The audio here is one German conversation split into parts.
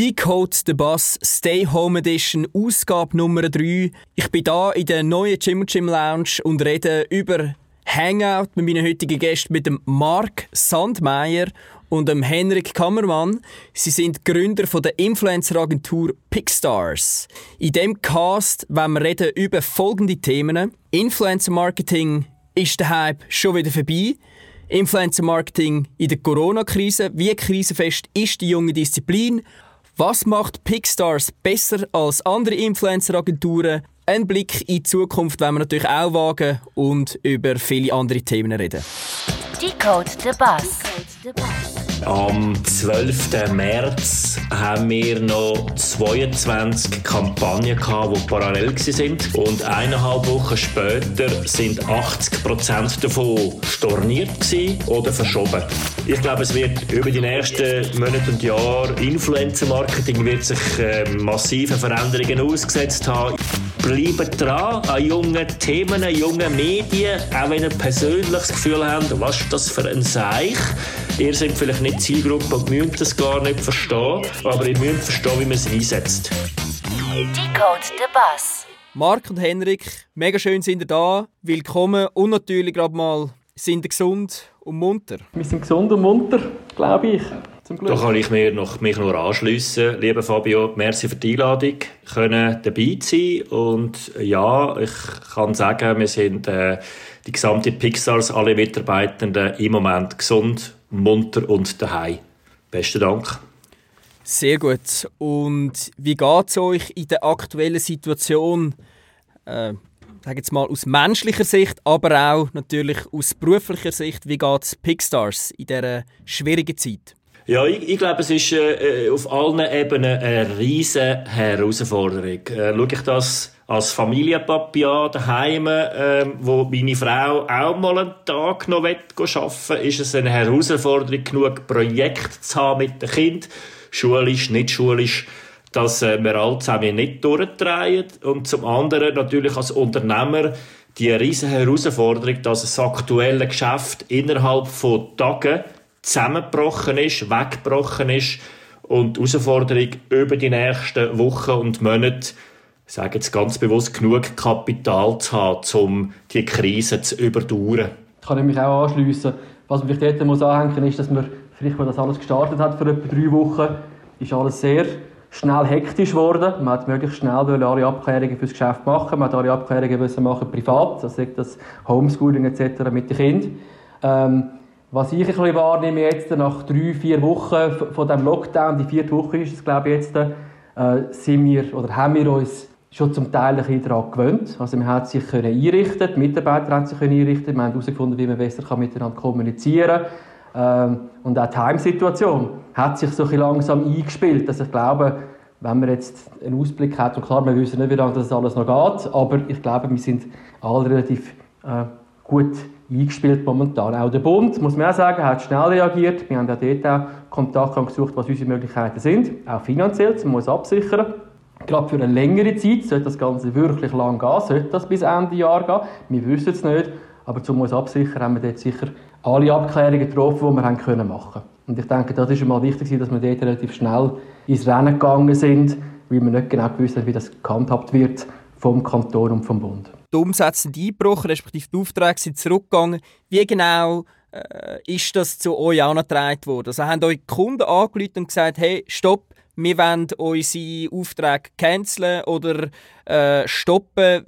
Decode the Bus Stay Home Edition, Ausgabe Nummer 3. Ich bin da in der neuen Jim Jim Lounge und rede über Hangout mit meinen heutigen Gästen, mit dem Mark Sandmeier und dem Henrik Kammermann. Sie sind Gründer von der Influencer-Agentur Pickstars. In dem Cast wollen wir reden über folgende Themen. Influencer-Marketing ist der Hype schon wieder vorbei. Influencer-Marketing in der Corona-Krise. Wie krisenfest ist die junge Disziplin? Was macht Pickstars besser als andere Influencer-Agenturen? Ein Blick in die Zukunft wollen wir natürlich auch wagen und über viele andere Themen reden. Decode the Bus. Am 12. März haben wir noch 22 Kampagnen gehabt, die parallel waren. Und eineinhalb Wochen später sind 80 Prozent davon storniert oder verschoben. Ich glaube, es wird über die nächsten Monate und Jahre Influencer-Marketing wird sich äh, massiven Veränderungen ausgesetzt haben. Bleibt dran an jungen Themen, jungen Medien, auch wenn ihr persönlich das Gefühl habt, was ist das für ein Seich? Ihr seid vielleicht nicht Zielgruppe und müsst das gar nicht verstehen, aber ihr müsst verstehen, wie man es einsetzt. Decode the Bus. Marc und Henrik, mega schön sind ihr da. Willkommen und natürlich gerade mal sind ihr gesund und munter. Wir sind gesund und munter, glaube ich. Zum Glück. Da kann ich mir noch, mich nur anschliessen, lieber Fabio. Merci für die Einladung, können dabei sein und ja, ich kann sagen, wir sind äh, die gesamte Pixars, alle Mitarbeitenden im Moment gesund, munter und daheim. Besten Dank. Sehr gut. Und wie geht es euch in der aktuellen Situation? Äh, sage jetzt mal aus menschlicher Sicht, aber auch natürlich aus beruflicher Sicht. Wie geht es Pixstars in dieser schwierigen Zeit? Ja, ich, ich glaube, es ist äh, auf allen Ebenen eine riesige Herausforderung. Äh, schaue ich das als Familienpapi an, daheim, äh, wo meine Frau auch mal einen Tag noch arbeiten ist es eine Herausforderung, genug Projekte zu haben mit dem Kind, schulisch, nicht schulisch, dass äh, wir alle zusammen nicht durchdrehen. Und zum anderen natürlich als Unternehmer die riesige Herausforderung, dass das aktuelle Geschäft innerhalb von Tagen zusammengebrochen ist, weggebrochen ist und die Herausforderung über die nächsten Wochen und Monate, ich sage jetzt ganz bewusst, genug Kapital zu haben, um die Krise zu überdauern. Ich kann mich auch anschliessen. Was man vielleicht dort muss anhängen ist, dass man, vielleicht, als das alles gestartet hat vor etwa drei Wochen, ist alles sehr schnell hektisch geworden. Man hat möglichst schnell alle Abklärungen fürs Geschäft machen. Man hat alle Abklärungen machen privat, also das Homeschooling etc. mit den Kindern. Ähm, was ich ein bisschen wahrnehme jetzt, nach drei, vier Wochen von diesem Lockdown, die vierte Woche ist es, glaube ich, jetzt, äh, sind wir, oder haben wir uns schon zum Teil ein bisschen daran gewöhnt. Also man hat sich können einrichten, die Mitarbeiter haben sich können einrichten, wir haben herausgefunden, wie man besser kann miteinander kommunizieren kann. Ähm, und auch die Heimsituation hat sich so ein langsam eingespielt. Also ich glaube, wenn man jetzt einen Ausblick hat, und klar, wir wissen nicht, wie lange das alles noch geht, aber ich glaube, wir sind alle relativ äh, gut eingespielt momentan. Auch der Bund, muss man auch sagen, hat schnell reagiert. Wir haben auch dort auch Kontakt gesucht, was unsere Möglichkeiten sind, auch finanziell, man muss absichern. Gerade für eine längere Zeit sollte das Ganze wirklich lang gehen, sollte das bis Ende Jahr gehen. Wir wissen es nicht, aber zum uns absichern haben wir dort sicher alle Abklärungen getroffen, die wir haben können machen Und ich denke, das ist einmal wichtig, dass wir dort relativ schnell ins Rennen gegangen sind, weil wir nicht genau gewusst haben, wie das gehandhabt wird vom Kanton und vom Bund die Umsätze sind eingebrochen, respektive die Aufträge sind zurückgegangen. Wie genau äh, ist das zu euch auch noch getragen worden? Also haben euch Kunden angerufen und gesagt, hey, stopp, wir wollen unsere Aufträge canceln oder äh, stoppen.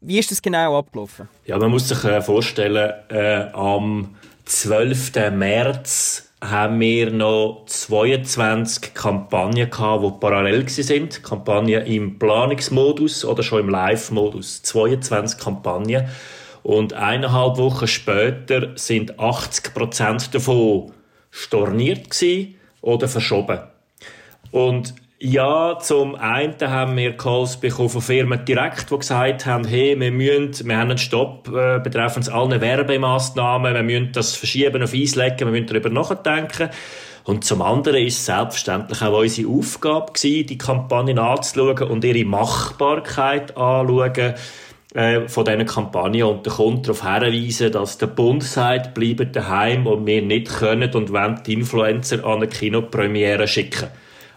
Wie ist das genau abgelaufen? Ja, man muss sich äh, vorstellen, äh, am 12. März haben wir noch 22 Kampagnen gehabt, die parallel sind. Kampagnen im Planungsmodus oder schon im Live-Modus. 22 Kampagnen. Und eineinhalb Wochen später sind 80 Prozent davon storniert oder verschoben. Und ja, zum einen haben wir Calls bekommen von Firmen direkt, die gesagt haben, hey, wir müssen, wir haben einen Stopp äh, betreffend allen Werbemaßnahmen, wir müssen das verschieben auf Eis legen, wir müssen darüber nachdenken. Und zum anderen ist selbstverständlich auch unsere Aufgabe gewesen, die Kampagnen anzuschauen und ihre Machbarkeit anzuschauen äh, von diesen Kampagnen und den Kunden darauf hinweisen, dass der Bund sagt, bleiben daheim und wir nicht können und wollen die Influencer an eine Kinopremiere schicken.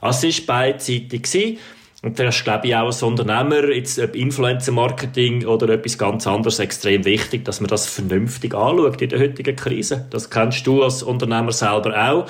Also es war beidseitig. Und das ist, glaube ich, auch als Unternehmer, jetzt ob Influencer-Marketing oder etwas ganz anderes, extrem wichtig, dass man das vernünftig anschaut in der heutigen Krise. Das kennst du als Unternehmer selber auch,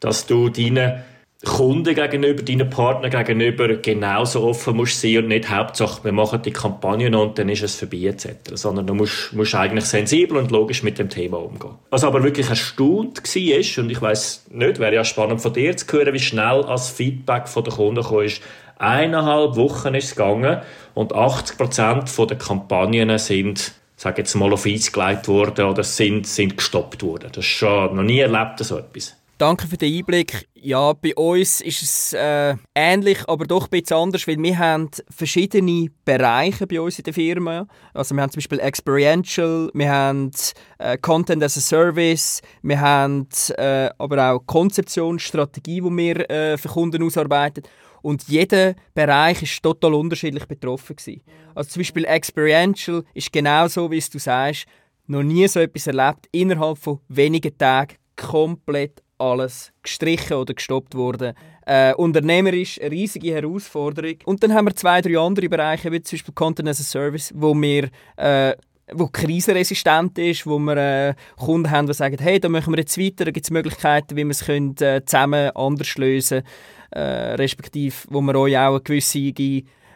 dass du deine Kunden gegenüber, deinen Partner gegenüber genauso offen musst sein und nicht Hauptsache, wir machen die Kampagne und dann ist es vorbei etc. Sondern du musst, musst eigentlich sensibel und logisch mit dem Thema umgehen. Was aber wirklich erstaunt war, und ich weiß nicht, wäre ja spannend von dir zu hören, wie schnell als Feedback von den Kunden kam, ist, eineinhalb Wochen ist es gegangen und 80 Prozent der Kampagnen sind sage jetzt mal auf Eis gelegt worden oder sind, sind gestoppt worden. Das ist schon noch nie erlebt, so etwas. Danke für den Einblick. Ja, bei uns ist es äh, ähnlich, aber doch ein bisschen anders, weil wir haben verschiedene Bereiche bei uns in der Firma. Also wir haben zum Beispiel Experiential, wir haben äh, Content as a Service, wir haben äh, aber auch Konzeption, Strategie, die wir äh, für Kunden ausarbeiten. Und jeder Bereich ist total unterschiedlich betroffen gewesen. Also zum Beispiel Experiential ist genau so, wie es du sagst, noch nie so etwas erlebt, innerhalb von wenigen Tagen komplett alles gestrichen oder gestoppt worden. Äh, unternehmerisch eine riesige Herausforderung. Und dann haben wir zwei, drei andere Bereiche, wie zum Beispiel Content as a Service, wo wir äh, wo krisenresistent ist, wo wir äh, Kunden haben, die sagen, hey, da machen wir jetzt weiter, da gibt es Möglichkeiten, wie wir es äh, zusammen anders lösen können äh, respektive wo wir euch auch eine gewisse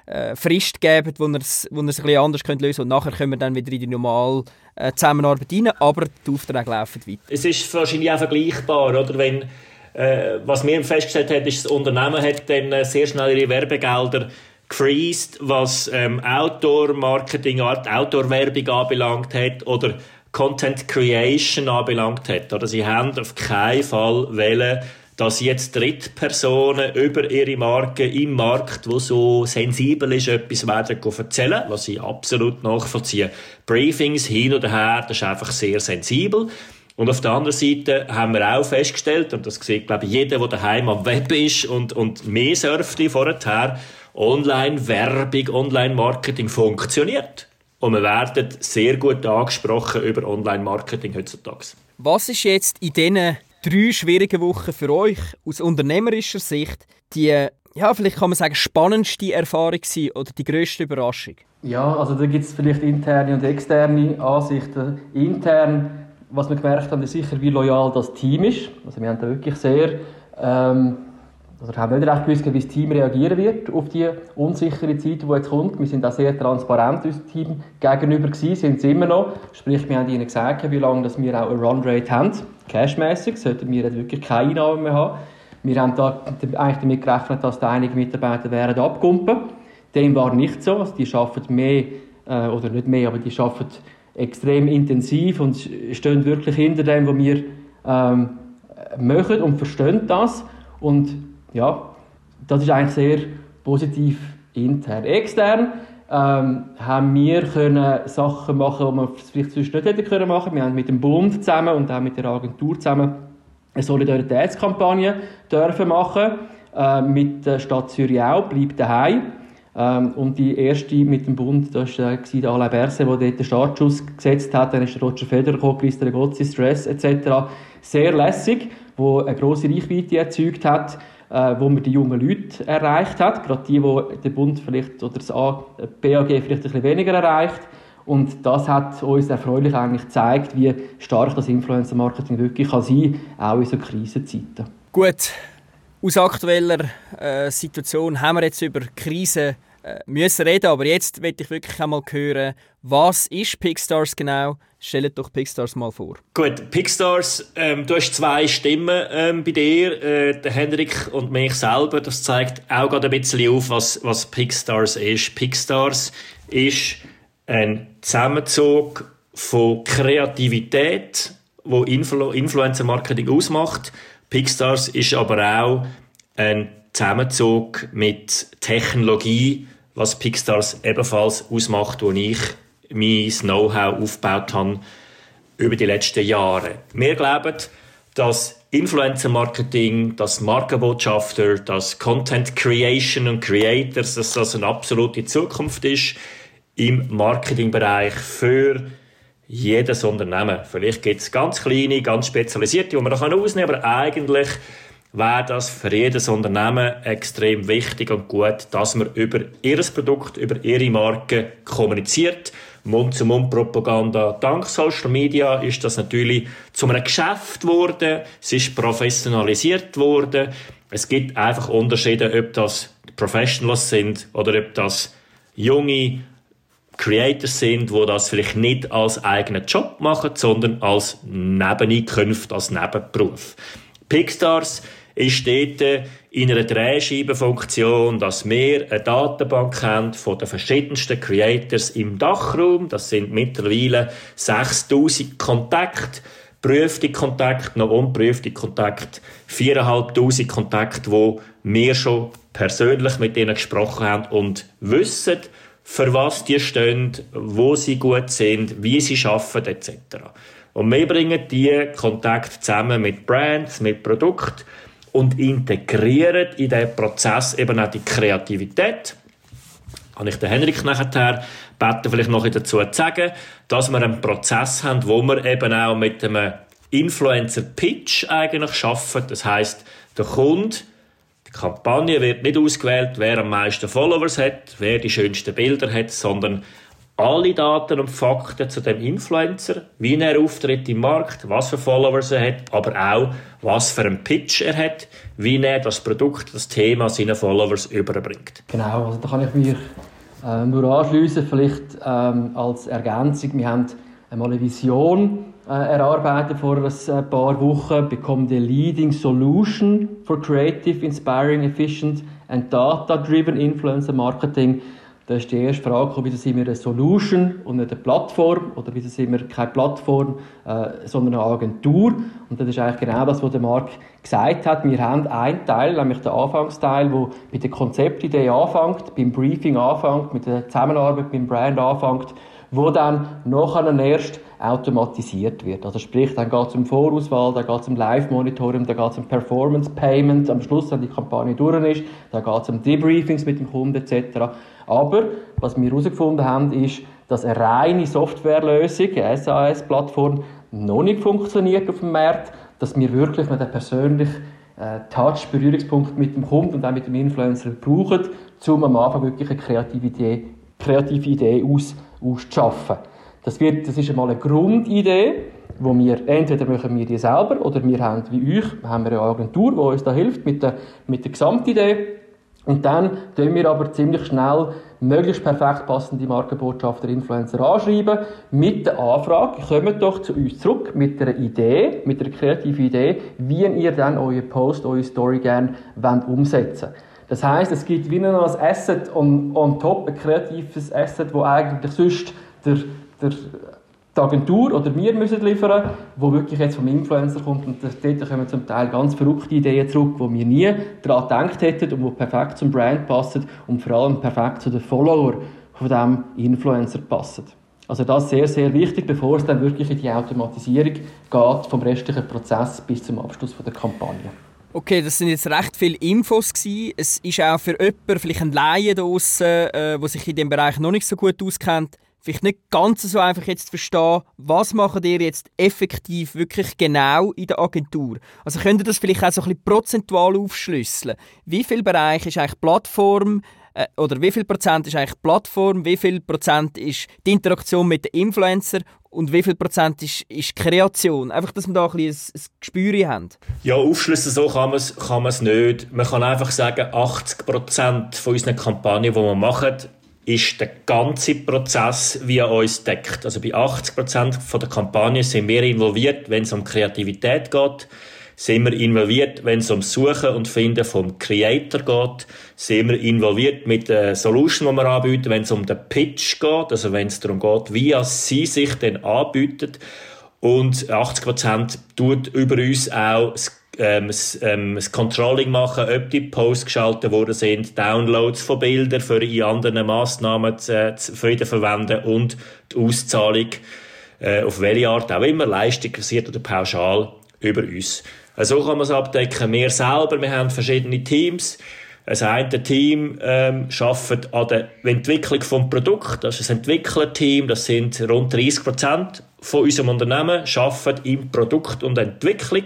äh, Frist geben, wo ihr es bisschen anders könnt lösen könnt. Und nachher können wir dann wieder in die normale äh, Zusammenarbeit rein, aber die Aufträge laufen weiter. Es ist wahrscheinlich auch vergleichbar, oder? Wenn, äh, was wir festgestellt haben, ist, das Unternehmen hat dann äh, sehr schnell ihre Werbegelder gefreezed, was ähm, Outdoor-Marketing, Outdoor-Werbung anbelangt hat oder Content Creation anbelangt hat. Oder sie haben auf keinen Fall wollen, dass jetzt Drittpersonen über ihre Marke im Markt, wo so sensibel ist, etwas werden erzählen, was ich absolut nachvollziehe. Briefings hin oder her, das ist einfach sehr sensibel. Und auf der anderen Seite haben wir auch festgestellt, und das sieht, glaube ich, jeder, der daheim am Web ist und, und mehr surft vorher, Online-Werbung, Online-Marketing funktioniert. Und wir werden sehr gut angesprochen über Online-Marketing heutzutage. Was ist jetzt in diesen drei schwierige Wochen für euch aus unternehmerischer Sicht die, ja, vielleicht kann man sagen, spannendste Erfahrung sein oder die grösste Überraschung? Ja, also da gibt es vielleicht interne und externe Ansichten. Intern, was wir gemerkt haben, ist sicher, wie loyal das Team ist. Also wir haben da wirklich sehr ähm, also wir haben nicht recht gewusst, wie das Team reagieren wird auf die unsichere Zeit, die jetzt kommt. Wir sind auch sehr transparent unserem Team gegenüber gewesen, sind es immer noch. Sprich, wir haben ihnen gesagt, wie lange dass wir auch eine Runrate haben, cashmäßig, sollten wir wirklich keine Einnahmen mehr haben. Wir haben da eigentlich damit gerechnet, dass da einige Mitarbeiter werden abkumpen. Dem war nicht so. Also die arbeiten mehr, äh, oder nicht mehr, aber die arbeiten extrem intensiv und stehen wirklich hinter dem, was wir ähm, machen und verstehen das. Und ja, das ist eigentlich sehr positiv intern. Extern ähm, haben wir können Sachen machen, die wir vielleicht sonst nicht hätten können machen. Wir haben mit dem Bund zusammen und auch mit der Agentur zusammen eine Solidaritätskampagne dürfen machen. Äh, mit der Stadt Zürich auch, bleibt daheim. Ähm, und die erste mit dem Bund, das war äh, der Alain Berset, der dort den Startschuss gesetzt hat. Dann ist der Roger Federer gekommen, Chris Regozzi, Stress etc. Sehr lässig, wo eine grosse Reichweite erzeugt hat äh, wo man die jungen Leute erreicht hat, gerade die, die der Bund vielleicht oder das BAG vielleicht ein bisschen weniger erreicht. Und das hat uns erfreulich eigentlich gezeigt, wie stark das Influencer-Marketing wirklich kann sein kann, auch in so Krisenzeiten. Gut, aus aktueller äh, Situation haben wir jetzt über Krisen äh, müssen reden, aber jetzt möchte ich wirklich einmal hören, was ist Pixstars genau? Stellt doch Pixstars mal vor. Gut, Pixstars, ähm, du hast zwei Stimmen ähm, bei dir, äh, der Hendrik und mich selber. Das zeigt auch gerade ein bisschen auf, was, was Pixstars ist. Pixstars ist ein Zusammenzug von Kreativität, wo Influ Influencer Marketing ausmacht. Pixstars ist aber auch ein Zusammenzug mit Technologie, was Pixstars ebenfalls ausmacht, wo ich mein Know-how aufgebaut habe über die letzten Jahre. Wir glauben, dass Influencer-Marketing, dass Markenbotschafter, dass Content Creation und Creators, dass das eine absolute Zukunft ist im Marketingbereich für jedes Unternehmen. Vielleicht gibt es ganz kleine, ganz spezialisierte, die man da ausnehmen kann, aber eigentlich wäre das für jedes Unternehmen extrem wichtig und gut, dass man über ihr Produkt, über ihre Marke kommuniziert. Mund-zu-Mund-Propaganda. Dank Social Media ist das natürlich zu einem Geschäft geworden. Es ist professionalisiert worden. Es gibt einfach Unterschiede, ob das Professionals sind oder ob das junge Creators sind, wo das vielleicht nicht als eigenen Job machen, sondern als Nebeneinkünfte, als Nebenberuf. Pixstars ist dort in einer Drehscheibenfunktion, dass wir eine Datenbank haben von den verschiedensten Creators im Dachraum. Das sind mittlerweile 6000 Kontakte, prüfte Kontakte, noch unprüfte Kontakte, 4500 Kontakte, wo wir schon persönlich mit ihnen gesprochen haben und wissen, für was die stehen, wo sie gut sind, wie sie arbeiten etc. Und wir bringen diese Kontakte zusammen mit Brands, mit Produkten und integrieren in diesen Prozess eben auch die Kreativität. Habe ich den Henrik nachher beten, vielleicht noch dazu zu sagen, dass wir einen Prozess haben, wo wir eben auch mit einem Influencer-Pitch eigentlich arbeiten. Das heißt, der Kunde die Kampagne wird nicht ausgewählt, wer am meisten Followers hat, wer die schönsten Bilder hat, sondern alle Daten und Fakten zu dem Influencer, wie er auftritt im Markt, was für Followers er hat, aber auch, was für einen Pitch er hat, wie er das Produkt, das Thema seinen Followers überbringt. Genau, also da kann ich mich äh, nur anschließen, vielleicht ähm, als Ergänzung. Wir haben einmal eine Vision äh, erarbeitet vor ein äh, paar Wochen, Become the leading solution for creative, inspiring, efficient and data-driven influencer marketing. Da ist die erste Frage, wieso sind wir eine Solution und nicht eine Plattform oder wieso sind wir keine Plattform, äh, sondern eine Agentur. Und das ist eigentlich genau das, was der Marc gesagt hat. Wir haben einen Teil, nämlich den Anfangsteil, wo mit der Konzeptidee anfängt, beim Briefing anfängt, mit der Zusammenarbeit beim Brand anfängt, wo dann nachher erst automatisiert wird. Also sprich, dann geht es um Vorauswahl, dann geht es um Live-Monitoring, dann geht es um Performance-Payment, am Schluss, wenn die Kampagne durch ist, dann geht es um Debriefings mit dem Kunden etc. Aber was wir herausgefunden haben, ist, dass eine reine Softwarelösung, eine SAS-Plattform, noch nicht funktioniert auf dem Markt, dass wir wirklich noch den persönlichen äh, Touch, Berührungspunkt mit dem Kunden und auch mit dem Influencer brauchen, um am Anfang wirklich eine kreative Idee, kreative Idee aus, auszuschaffen. Das, wird, das ist einmal eine Grundidee, wo wir entweder machen wir die selber oder wir haben wie euch haben wir eine Agentur, die uns da hilft mit der, mit der Gesamtidee. Und dann tun wir aber ziemlich schnell möglichst perfekt passende Markenbotschafter, Influencer anschreiben mit der Anfrage, kommt doch zu uns zurück mit einer Idee, mit einer kreativen Idee, wie ihr dann euren Post, eure Story gerne umsetzen wollt. Das heißt, es gibt wie noch ein Asset on, on top, ein kreatives Asset, wo eigentlich sonst der der, die Agentur oder wir müssen liefern, wo wirklich jetzt vom Influencer kommt und dort kommen zum Teil ganz verrückte Ideen zurück, wo wir nie daran gedacht hätten und die perfekt zum Brand passen und vor allem perfekt zu den Follower von diesem Influencer passen. Also das ist sehr, sehr wichtig, bevor es dann wirklich in die Automatisierung geht vom restlichen Prozess bis zum Abschluss der Kampagne. Okay, das sind jetzt recht viele Infos gewesen. Es ist auch für jemanden, vielleicht ein Laie draussen, äh, der sich in dem Bereich noch nicht so gut auskennt, vielleicht nicht ganz so einfach jetzt zu verstehen, was macht ihr jetzt effektiv wirklich genau in der Agentur? Also könnt ihr das vielleicht auch so ein bisschen prozentual aufschlüsseln? Wie viel Bereich ist eigentlich Plattform äh, oder wie viel Prozent ist eigentlich Plattform, wie viel Prozent ist die Interaktion mit den Influencer und wie viel Prozent ist, ist Kreation? Einfach, dass wir da ein, bisschen ein, ein Gespür haben. Ja, aufschlüsseln so kann man es kann nicht. Man kann einfach sagen, 80 Prozent von unseren Kampagnen, die wir machen, ist der ganze Prozess via uns deckt. Also bei 80 Prozent der Kampagne sind wir involviert, wenn es um Kreativität geht. Sind wir involviert, wenn es um Suchen und Finden vom Creator geht. Sind wir involviert mit der Solution, die wir anbieten, wenn es um den Pitch geht. Also wenn es darum geht, wie sie sich dann anbietet. Und 80 Prozent tut über uns auch das ähm, das, ähm, das Controlling machen, ob die Posts geschaltet worden sind, Downloads von Bildern für in anderen Massnahmen zu, zu, für verwenden und die Auszahlung äh, auf welche Art auch immer, leistungsbasiert oder pauschal, über uns. So also kann man es abdecken. Wir selber, wir haben verschiedene Teams. Das eine Team ähm, arbeitet an der Entwicklung des Produkts. Das ist ein Entwicklerteam. Das sind rund 30 Prozent von unserem Unternehmen, arbeiten im Produkt und Entwicklung.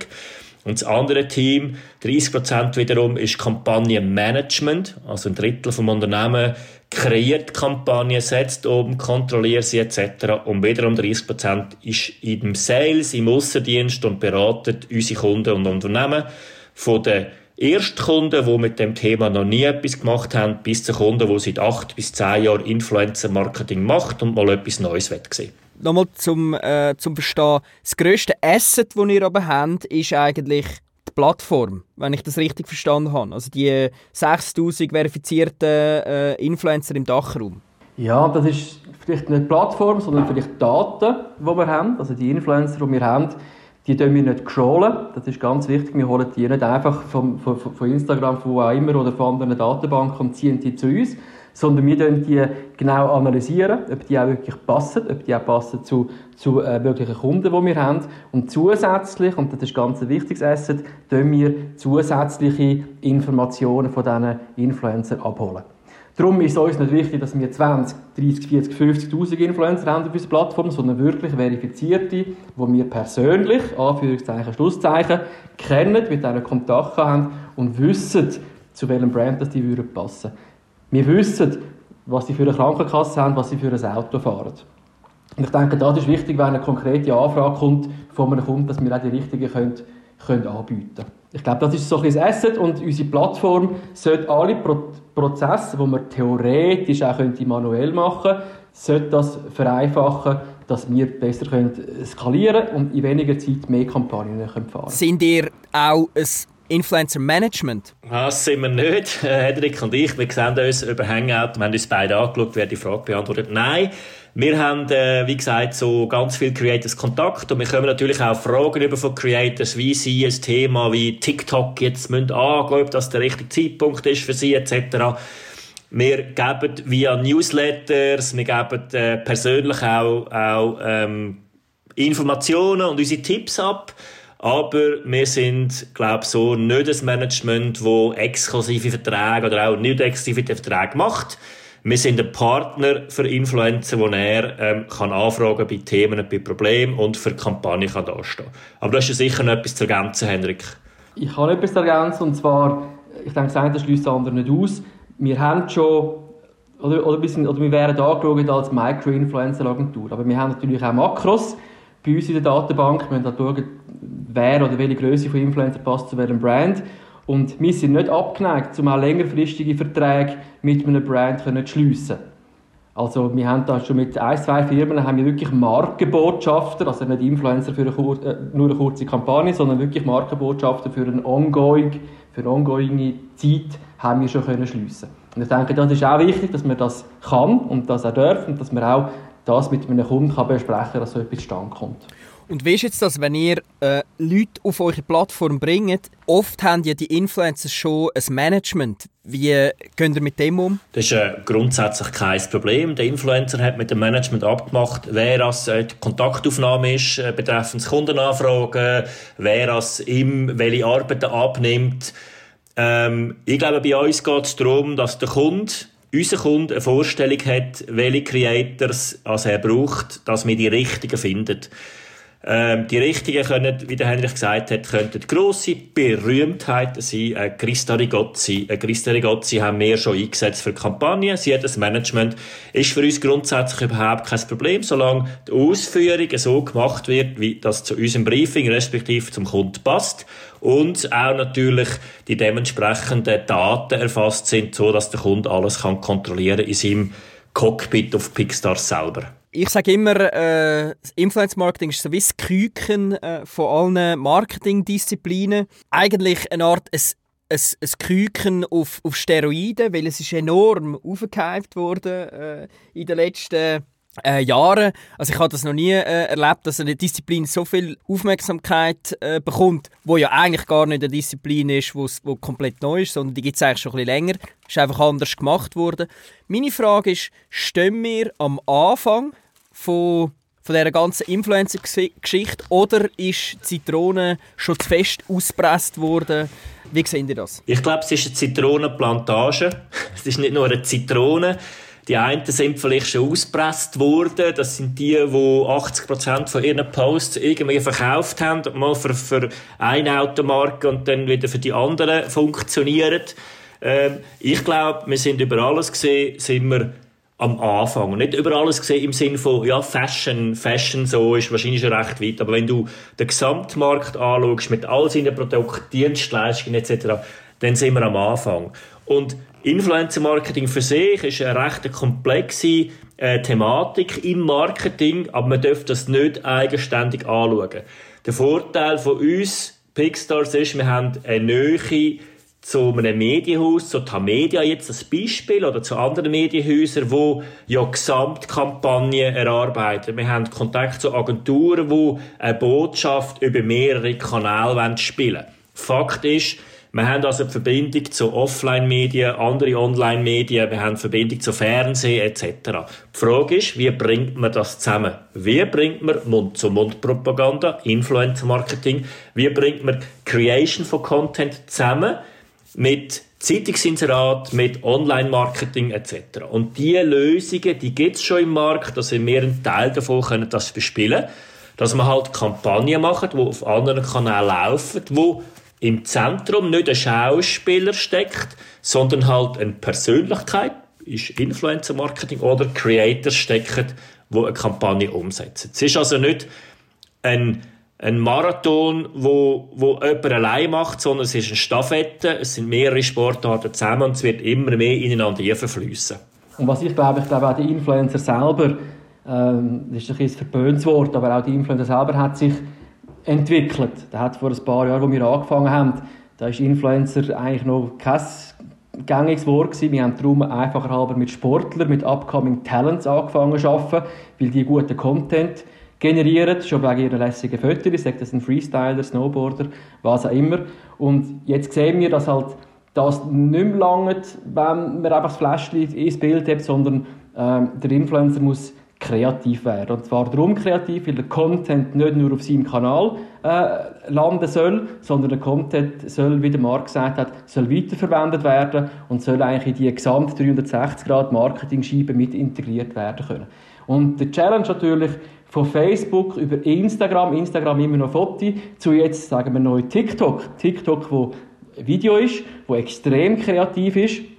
Und das andere Team, 30% wiederum, ist Kampagnenmanagement. Also ein Drittel vom Unternehmen kreiert Kampagnen, setzt um, kontrolliert sie etc. Und wiederum 30% ist im Sales, im Aussendienst und beratet unsere Kunden und Unternehmen von den Erstkunden, die mit dem Thema noch nie etwas gemacht haben, bis zu Kunden, die seit acht bis zehn Jahren Influencer-Marketing macht und mal etwas Neues sehen Nochmal zum, äh, zum Verstehen. Das grösste Asset, das ihr aber habt, ist eigentlich die Plattform, wenn ich das richtig verstanden habe. Also die 6000 verifizierten äh, Influencer im Dachraum. Ja, das ist vielleicht nicht Plattform, sondern vielleicht Daten, die wir haben. Also die Influencer, die wir haben, die dürfen wir nicht scrollen. Das ist ganz wichtig. Wir holen die nicht einfach von, von, von Instagram, von wo auch immer, oder von anderen Datenbanken und ziehen die zu uns, sondern wir analysieren die genau analysieren, ob die auch wirklich passen, ob die auch passen zu, zu äh, möglichen Kunden, die wir haben. Und zusätzlich, und das ist ganz ein wichtiges Asset, können wir zusätzliche Informationen von diesen Influencern abholen. Darum ist es uns nicht wichtig, dass wir 20, 30, 40, 50'000 Influencer haben auf unserer Plattform, sondern wirklich verifizierte, die wir persönlich, Anführungszeichen, Schlusszeichen, kennen, mit denen Kontakt haben und wissen, zu welchem Brand das die würden passen. Wir wissen, was sie für eine Krankenkasse haben, was sie für ein Auto fahren. Und ich denke, das ist wichtig, wenn eine konkrete Anfrage kommt von einem Kunden, dass wir auch die richtigen können, können anbieten können. Ich glaube, das ist so ein Asset und unsere Plattform sollte alle Pro Prozesse, die man theoretisch auch könnte manuell machen könnte, das vereinfachen, dass wir besser können skalieren und in weniger Zeit mehr Kampagnen fahren können. Sind ihr auch ein Influencer Management? Das sind wir nicht. Hedrick und ich, wir sehen uns über Hangout, wir haben uns beide angeschaut, wer die Frage beantwortet. Nein, wir haben, äh, wie gesagt, so ganz viel Creators Kontakt und wir können natürlich auch Fragen über von Creators, wie sie ein Thema wie TikTok jetzt müssen angehen, ob das der richtige Zeitpunkt ist für sie etc. Wir geben via Newsletters, wir geben äh, persönlich auch, auch ähm, Informationen und unsere Tipps ab. Aber wir sind, glaube so nicht das Management, das exklusive Verträge oder auch nicht exklusive Verträge macht. Wir sind ein Partner für Influencer, wo er ähm, kann anfragen bei Themen, bei Problemen und für Kampagnen kann dastehen. Aber du hast ja sicher noch etwas zu ergänzen, Henrik. Ich habe etwas zu ergänzen, und zwar, ich denke, das schließt das andere nicht aus. Wir haben schon, oder, oder, sind, oder wir wären angeschaut als Micro-Influencer-Agentur, aber wir haben natürlich auch Makros bei uns in der Datenbank. Wir müssen schauen, wer oder welche Größe von Influencer passt zu welchem Brand. Und wir sind nicht abgeneigt, um auch längerfristige Verträge mit einem Brand zu schliessen. Also wir haben da schon mit ein, zwei Firmen haben wir wirklich Markenbotschafter, also nicht Influencer für eine äh, nur eine kurze Kampagne, sondern wirklich Markenbotschafter für eine ongoing, für eine ongoing Zeit haben wir schon können schliessen. Und ich denke, das ist auch wichtig, dass man das kann und das auch darf und dass man auch das mit einem Kunden kann besprechen kann, dass so etwas zustande kommt. Und wie ist jetzt das, wenn ihr äh, Leute auf eure Plattform bringt? Oft haben ja die Influencer schon ein Management. Wie geht ihr mit dem um? Das ist äh, grundsätzlich kein Problem. Der Influencer hat mit dem Management abgemacht, wer als äh, die Kontaktaufnahme ist, äh, betreffend Kundenanfragen, wer als ihm welche Arbeiten abnimmt. Ähm, ich glaube, bei uns geht es darum, dass der Kunde unser Kunde eine Vorstellung hat, welche Creators also er braucht, dass wir die richtigen finden. Ähm, die richtigen können, wie der Henrich gesagt hat, könnten grosse Berühmtheiten sein. Äh, Christa Rigozzi. Äh, Christa Rigozzi haben wir schon eingesetzt für Kampagnen. Sie hat das Management. Ist für uns grundsätzlich überhaupt kein Problem, solange die Ausführung so gemacht wird, wie das zu unserem Briefing respektive zum Kunden passt. Und auch natürlich die dementsprechenden Daten erfasst sind, so dass der Kunde alles kann kontrollieren in seinem Cockpit auf Pixar selber ich sage immer, äh, Influence Marketing ist so wie das Küken äh, von allen Marketingdisziplinen. Eigentlich eine Art ein, ein, ein Küken auf, auf Steroiden, weil es ist enorm aufgehypt worden äh, in den letzten äh, Jahren. Also ich habe das noch nie äh, erlebt, dass eine Disziplin so viel Aufmerksamkeit äh, bekommt, wo ja eigentlich gar nicht eine Disziplin ist, wo komplett neu ist, sondern die gibt es eigentlich schon ein bisschen länger. Ist einfach anders gemacht worden. Meine Frage ist, stehen wir am Anfang von, von dieser ganzen Influencer-Geschichte oder ist Zitrone schon zu fest ausgepresst worden? Wie seht ihr das? Ich glaube, es ist eine Zitronenplantage. es ist nicht nur eine Zitrone. Die einen sind vielleicht schon ausgepresst worden. Das sind die, die 80% von ihren Posts irgendwie verkauft haben. Mal für, für eine Automarke und dann wieder für die andere funktionieren. Ähm, ich glaube, wir sind über alles gesehen, sind wir am Anfang. Und nicht über alles gesehen im Sinne von, ja, Fashion, Fashion so ist wahrscheinlich schon recht weit. Aber wenn du den Gesamtmarkt anschaust, mit all seinen Produkten, Dienstleistungen etc., dann sind wir am Anfang. Und Influencer-Marketing für sich ist eine recht komplexe äh, Thematik im Marketing, aber man darf das nicht eigenständig anschauen. Der Vorteil von uns, Pixstars, ist, wir haben eine Nähe zu einem Medienhaus, zu Tamedia jetzt als Beispiel, oder zu anderen Medienhäusern, wo ja Gesamtkampagnen erarbeiten. Wir haben Kontakt zu Agenturen, die eine Botschaft über mehrere Kanäle spielen wollen. Fakt ist, wir haben also die Verbindung zu Offline-Medien, andere Online-Medien, wir haben die Verbindung zu Fernsehen etc. Die Frage ist, wie bringt man das zusammen? Wie bringt man Mund-zu-Mund-Propaganda, Influencer-Marketing, wie bringt man Creation von Content zusammen mit Zeitungsinserat, mit Online-Marketing etc. Und diese Lösungen, die gibt es schon im Markt, da sind wir ein Teil davon, können das bespielen, dass man halt Kampagnen macht, die auf anderen Kanälen laufen, wo im Zentrum nicht ein Schauspieler steckt, sondern halt eine Persönlichkeit, ist Influencer-Marketing oder Creators stecken, wo eine Kampagne umsetzen. Es ist also nicht ein, ein Marathon, wo, wo jemand allein macht, sondern es ist eine Staffette, es sind mehrere Sportarten zusammen und es wird immer mehr ineinander verfließen. Und was ich glaube, ich glaube auch die Influencer selber, ähm, das ist ein verböhntes Wort, aber auch die Influencer selber hat sich entwickelt. Der hat vor ein paar Jahren, als wir angefangen haben, da ist Influencer eigentlich noch kein gängiges Wort gewesen. Wir haben darum einfacher halber mit Sportlern, mit upcoming Talents angefangen zu arbeiten, weil die guten Content generieren, schon wegen ihrer lässigen Fotos, sagt das ein Freestyler, Snowboarder, was auch immer. Und jetzt sehen wir, dass halt das nicht mehr langt, wenn man einfach das Fläschchen ins Bild hat, sondern ähm, der Influencer muss kreativ werden. Und zwar darum kreativ, weil der Content nicht nur auf seinem Kanal äh, landen soll, sondern der Content soll, wie der Marc gesagt hat, soll weiterverwendet werden und soll eigentlich in die gesamt 360 Grad Marketing-Scheibe mit integriert werden können. Und der Challenge natürlich von Facebook über Instagram, Instagram immer noch Foto, zu jetzt sagen wir neu TikTok. TikTok, wo Video ist, wo extrem kreativ ist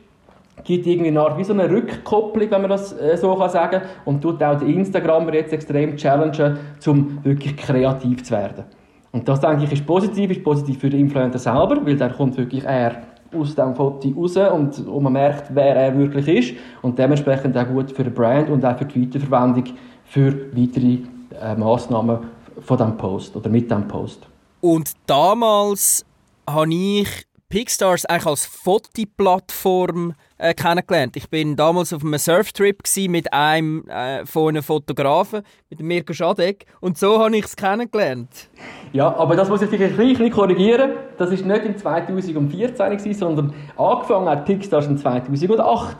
gibt irgendwie eine Art wie so eine Rückkopplung, wenn man das äh, so kann sagen und tut auch die Instagramer jetzt extrem challengen, um wirklich kreativ zu werden. Und das denke ich ist positiv, ist positiv für den Influencer selber, weil dann kommt wirklich er aus dem Foto raus und, und man merkt, wer er wirklich ist und dementsprechend auch gut für den Brand und auch für die Weiterverwendung für weitere äh, Massnahmen von diesem Post oder mit diesem Post. Und damals habe ich Pixstars eigentlich als Fotoplattform äh, kennengelernt. Ich bin damals auf einem Surftrip mit einem äh, von einem Fotografen, mit Mirko Schadek, und so habe ich es kennengelernt. Ja, aber das muss ich vielleicht ein bisschen korrigieren. Das war nicht in 2014 sondern angefangen hat Pixstars in 2008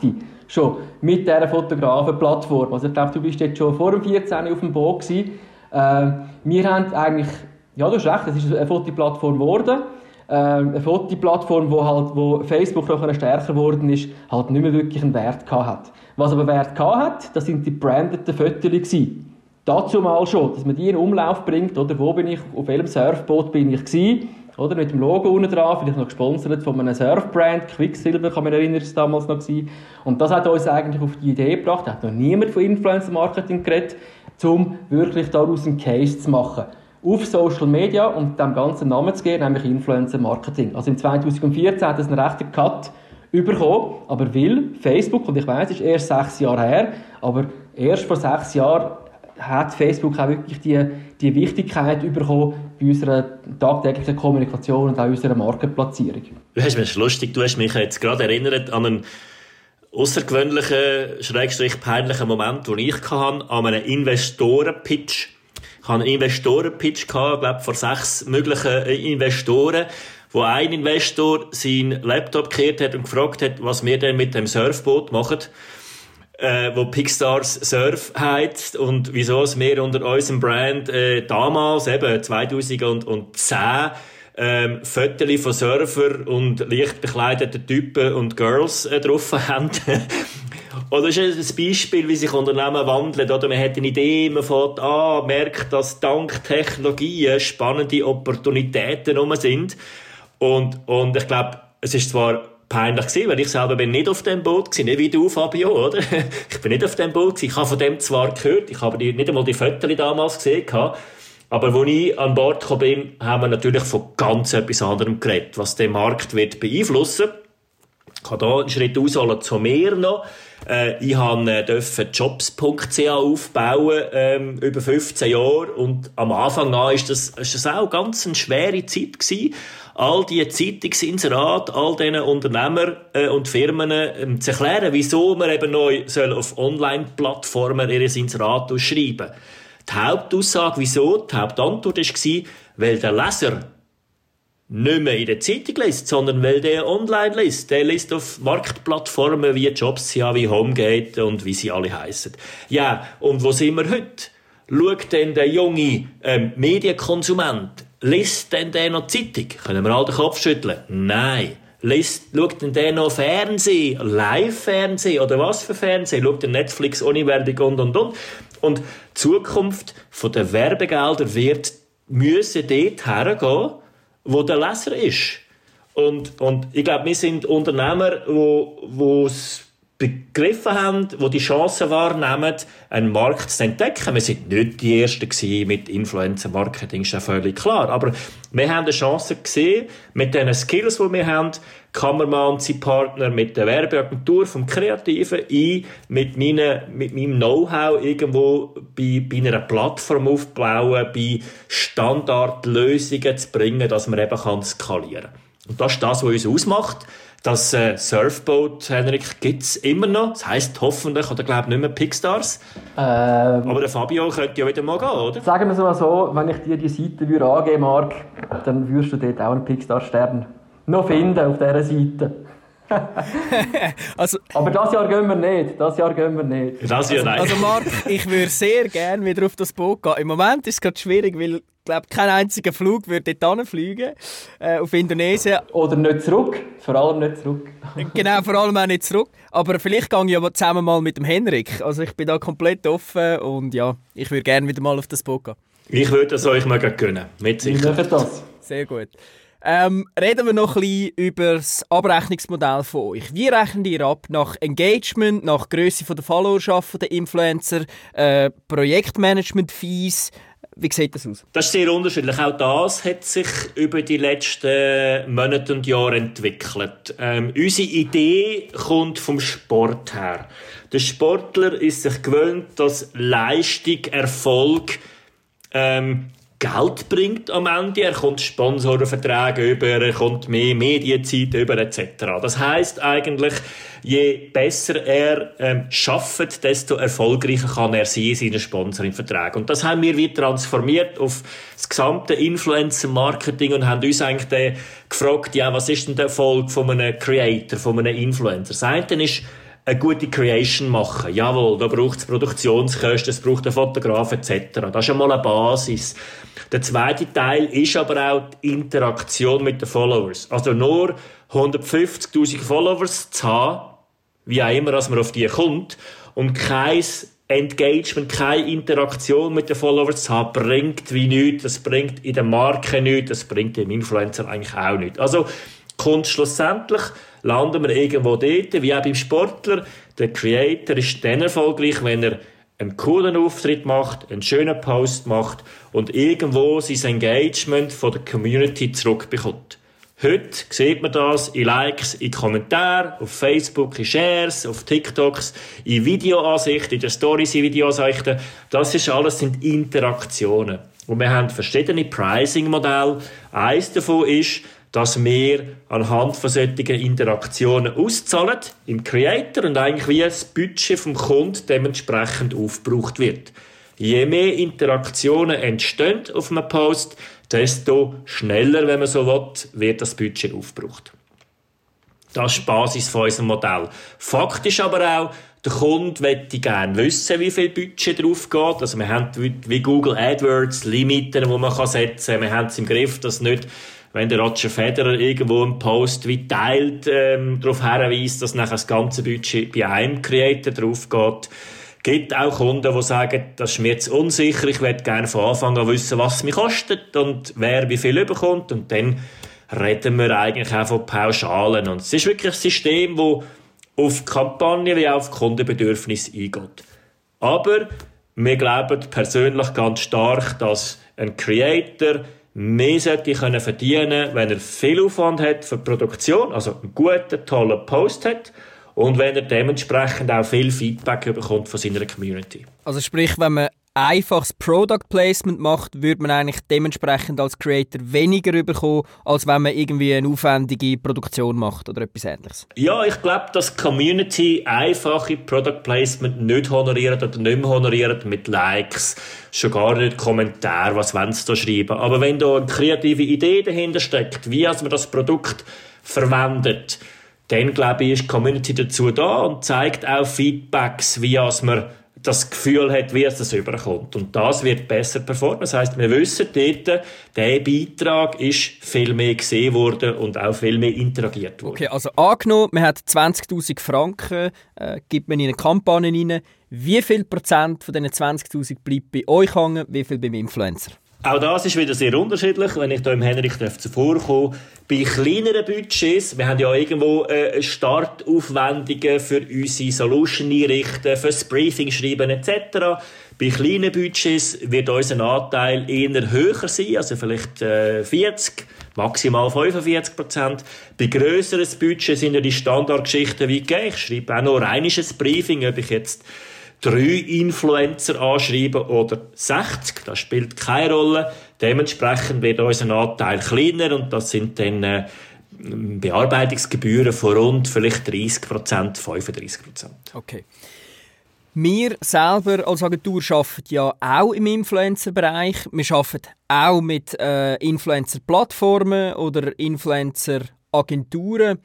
schon mit dieser Fotografenplattform. Also ich glaube, du bist jetzt schon vor dem 14 auf dem Boot gewesen. Äh, wir haben eigentlich, ja, du hast recht, es ist eine Fotoplattform geworden eine Fotoplattform, wo, halt, wo Facebook noch stärker geworden ist, halt nicht mehr wirklich einen Wert gehabt hat. Was aber Wert gehabt hat, das sind die brandeten Fotos Dazu mal schon, dass man die in Umlauf bringt, oder? Wo bin ich, auf welchem Surfboot bin ich gewesen, oder? Mit dem Logo unten dran, vielleicht noch gesponsert von einem Surfbrand, Quicksilver, kann man erinnern, ist damals noch gewesen. Und das hat uns eigentlich auf die Idee gebracht, da hat noch niemand von Influencer Marketing geredet, um wirklich daraus einen Case zu machen auf Social Media und dem ganzen Namen zu geben, nämlich Influencer Marketing. Also im 2014 hat es einen rechten Cut bekommen, aber will Facebook, und ich weiß, es ist erst sechs Jahre her, aber erst vor sechs Jahren hat Facebook auch wirklich die, die Wichtigkeit bekommen bei unserer tagtäglichen Kommunikation und auch unserer Markenplatzierung. Du hast mich lustig, du hast mich jetzt gerade erinnert an einen außergewöhnlichen, schrägstrich peinlichen Moment, den ich hatte, an einem Investoren-Pitch ich hatte einen Investorenpitch gehabt, glaube vor sechs möglichen äh, Investoren, wo ein Investor seinen Laptop gekehrt hat und gefragt hat, was wir denn mit dem Surfboot machen, äh, wo Pixstars Surf heizt und wieso es wir unter unserem Brand äh, damals, eben 2010, ähm, Fotos von Surfer und leicht bekleideten Typen und Girls äh, drauf haben. Oder ist ein Beispiel, wie sich Unternehmen wandeln, oder man hat eine Idee, man fährt an, merkt, dass dank Technologien spannende Opportunitäten rum sind. Und, und ich glaube, es ist zwar peinlich gewesen, weil ich selber bin nicht auf dem Boot gewesen, nicht wie du, Fabio, oder? Ich bin nicht auf dem Boot gewesen. Ich habe von dem zwar gehört, ich habe nicht einmal die Fotos damals gesehen aber als ich an Bord gekommen bin, haben wir natürlich von ganz etwas anderem geredet, was den Markt wird beeinflussen. Ich kann hier einen Schritt ausholen zu mir noch. Äh, ich durfte äh, Jobs.ch aufbauen, ähm, über 15 Jahre. Und am Anfang an ist das, ist das auch ganz eine schwere Zeit gewesen. All diese Zeitungsinserate, all diesen Unternehmer äh, und Firmen äh, zu erklären, wieso man eben neu soll auf Online-Plattformen ihr Inserat ausschreiben soll. Die Hauptaussage, wieso, die Hauptantwort war, weil der Leser nicht mehr in der Zeitung liest, sondern weil der online liest. Der liest auf Marktplattformen wie Jobs, ja, wie Homegate und wie sie alle heißen. Ja, und wo sind wir heute? Schaut denn der junge ähm, Medienkonsument, liest denn der noch Zeitung? Können wir all den Kopf schütteln? Nein. Liest, schaut denn der noch Fernsehen? Live-Fernsehen? Oder was für Fernsehen? Schaut der Netflix ohne und und und? Und die Zukunft der Werbegelder wird müssen dort hergehen, wo der Leser ist. Und, und ich glaube, wir sind Unternehmer, wo es begriffen haben, wo die Chance wahrnehmen, einen Markt zu entdecken. Wir sind nicht die Ersten mit Influencer-Marketing, ist ja völlig klar. Aber wir haben eine Chance gesehen, mit den Skills, die wir haben, Kameramann, sein Partner, mit der Werbeagentur vom Kreativen, ein, mit, meine, mit meinem Know-how irgendwo bei, bei einer Plattform aufbauen, bei Standardlösungen zu bringen, dass man eben skalieren kann. Und das ist das, was uns ausmacht. Das äh, Surfboat, Henrik, gibt es immer noch. Das heisst hoffentlich, oder glaube nicht mehr Pixstars. Ähm, Aber der Fabio könnte ja wieder mal gehen, oder? Sagen wir es mal so, wenn ich dir die Seite würde angeben Marc, dann würdest du dort auch einen Pixstar-Stern noch finden auf dieser Seite. also, Aber das Jahr gehen wir nicht. Das Jahr gehen wir nicht. Das Jahr nein. Also, also Marc, ich würde sehr gerne wieder auf das Boot gehen. Im Moment ist es gerade schwierig, weil glaube, kein einziger Flug würde dort fliegen äh, auf Indonesien. Oder nicht zurück. Vor allem nicht zurück. genau, vor allem auch nicht zurück. Aber vielleicht gehe ich ja zusammen mal mit dem Henrik. Also ich bin da komplett offen und ja, ich würde gerne wieder mal auf das Boot gehen. Ich würde es euch mal gönnen. Mit Sicherheit. Das. Sehr gut. Ähm, reden wir noch ein bisschen über das Abrechnungsmodell von euch. Wie rechnet ihr ab? Nach Engagement, nach Größe der Followerschaft der Influencer, äh, Projektmanagement-Fees? Wie sieht das aus? Das ist sehr unterschiedlich. Auch das hat sich über die letzten Monate und Jahre entwickelt. Ähm, unsere Idee kommt vom Sport her. Der Sportler ist sich gewöhnt, dass Leistung, Erfolg ähm, Geld bringt am Ende. Er kommt Sponsorenverträge über, er kommt mehr Medienzeit über etc. Das heißt eigentlich, je besser er ähm, schafft, desto erfolgreicher kann er sein in seinen Sponsoringverträgen. Und das haben wir wieder transformiert auf das gesamte Influencer-Marketing und haben uns eigentlich gefragt, ja, was ist denn der Erfolg von einem Creator, von einem Influencer? Das eine ist, eine gute Creation machen. Jawohl, da braucht es Produktionskosten, es braucht einen Fotograf etc. Das ist einmal eine Basis. Der zweite Teil ist aber auch die Interaktion mit den Followers. Also nur 150.000 Followers zu haben, wie auch immer, dass man auf die kommt, und kein Engagement, keine Interaktion mit den Followers zu haben, bringt wie nichts. Das bringt in der Marke nichts, das bringt dem Influencer eigentlich auch nichts. Also, kommt schlussendlich landen wir irgendwo dort, wie auch beim Sportler. Der Creator ist dann erfolgreich, wenn er einen coolen Auftritt macht, einen schönen Post macht und irgendwo sein Engagement von der Community zurückbekommt. Heute sieht man das in Likes, in Kommentaren, auf Facebook, in Shares, auf TikToks, in Videoansichten, in den Stories, in Videoansichten. Das ist alles sind Interaktionen. Und wir haben verschiedene Pricing-Modelle. Eines davon ist, dass wir anhand von solchen Interaktionen auszahlen im Creator und eigentlich wie das Budget vom Kunden dementsprechend aufgebraucht wird. Je mehr Interaktionen entstehen auf einem Post, desto schneller, wenn man so will, wird das Budget aufgebraucht. Das ist die Basis von unserem Modell. Faktisch aber auch, der Kunde möchte gerne wissen, wie viel Budget drauf geht. Also wir haben wie Google AdWords Limiten, die man setzen kann. Wir haben es im Griff, dass nicht wenn der Roger Federer irgendwo einen Post wie teilt, ähm, darauf hinweist, dass nachher das ganze Budget bei einem Creator drauf geht. gibt auch Kunden, die sagen, das ist mir zu unsicher, ich möchte gerne von Anfang an wissen, was es mich kostet und wer wie viel überkommt und dann reden wir eigentlich auch von Pauschalen und es ist wirklich ein System, das auf Kampagnen wie auch auf Kundenbedürfnisse eingeht. Aber wir glauben persönlich ganz stark, dass ein Creator mehr sollte können verdienen, wenn er viel Aufwand hat für die Produktion, also einen guten, tollen Post hat und wenn er dementsprechend auch viel Feedback bekommt von seiner Community. Also sprich, wenn man einfaches Product Placement macht, würde man eigentlich dementsprechend als Creator weniger bekommen, als wenn man irgendwie eine aufwendige Produktion macht oder etwas ähnliches. Ja, ich glaube, dass Community einfache Product Placement nicht honoriert oder nicht mehr honoriert mit Likes, schon gar nicht Kommentare, was wollen sie da schreiben. Aber wenn da eine kreative Idee dahinter steckt, wie man das Produkt verwendet, dann glaube ich, ist die Community dazu da und zeigt auch Feedbacks, wie man das Gefühl hat, wie es das überkommt. Und das wird besser performen. Das heißt, wir wissen dort, der Beitrag ist viel mehr gesehen worden und auch viel mehr interagiert worden. Okay, also angenommen, man hat 20.000 Franken, äh, gibt man in eine Kampagne rein. Wie viel Prozent von diesen 20.000 bleibt bei euch hängen, wie viel beim Influencer? Auch das ist wieder sehr unterschiedlich, wenn ich da im Henrik zuvorkomme. Bei kleineren Budgets, wir haben ja irgendwo äh, Startaufwendungen für unsere Solution einrichten, fürs Briefing schreiben etc. Bei kleinen Budgets wird unser Anteil eher höher sein, also vielleicht äh, 40, maximal 45 Prozent. Bei grösseren Budgets sind ja die Standardgeschichten wie, ich schreibe auch noch ein Briefing, ob ich jetzt drei Influencer anschreiben oder 60. Das spielt keine Rolle. Dementsprechend wird unser Anteil kleiner und das sind dann äh, Bearbeitungsgebühren von rund vielleicht 30 Prozent, 35 Prozent. Okay. Wir selber als Agentur arbeiten ja auch im Influencer-Bereich. Wir arbeiten auch mit äh, Influencer-Plattformen oder Influencer-Agenturen.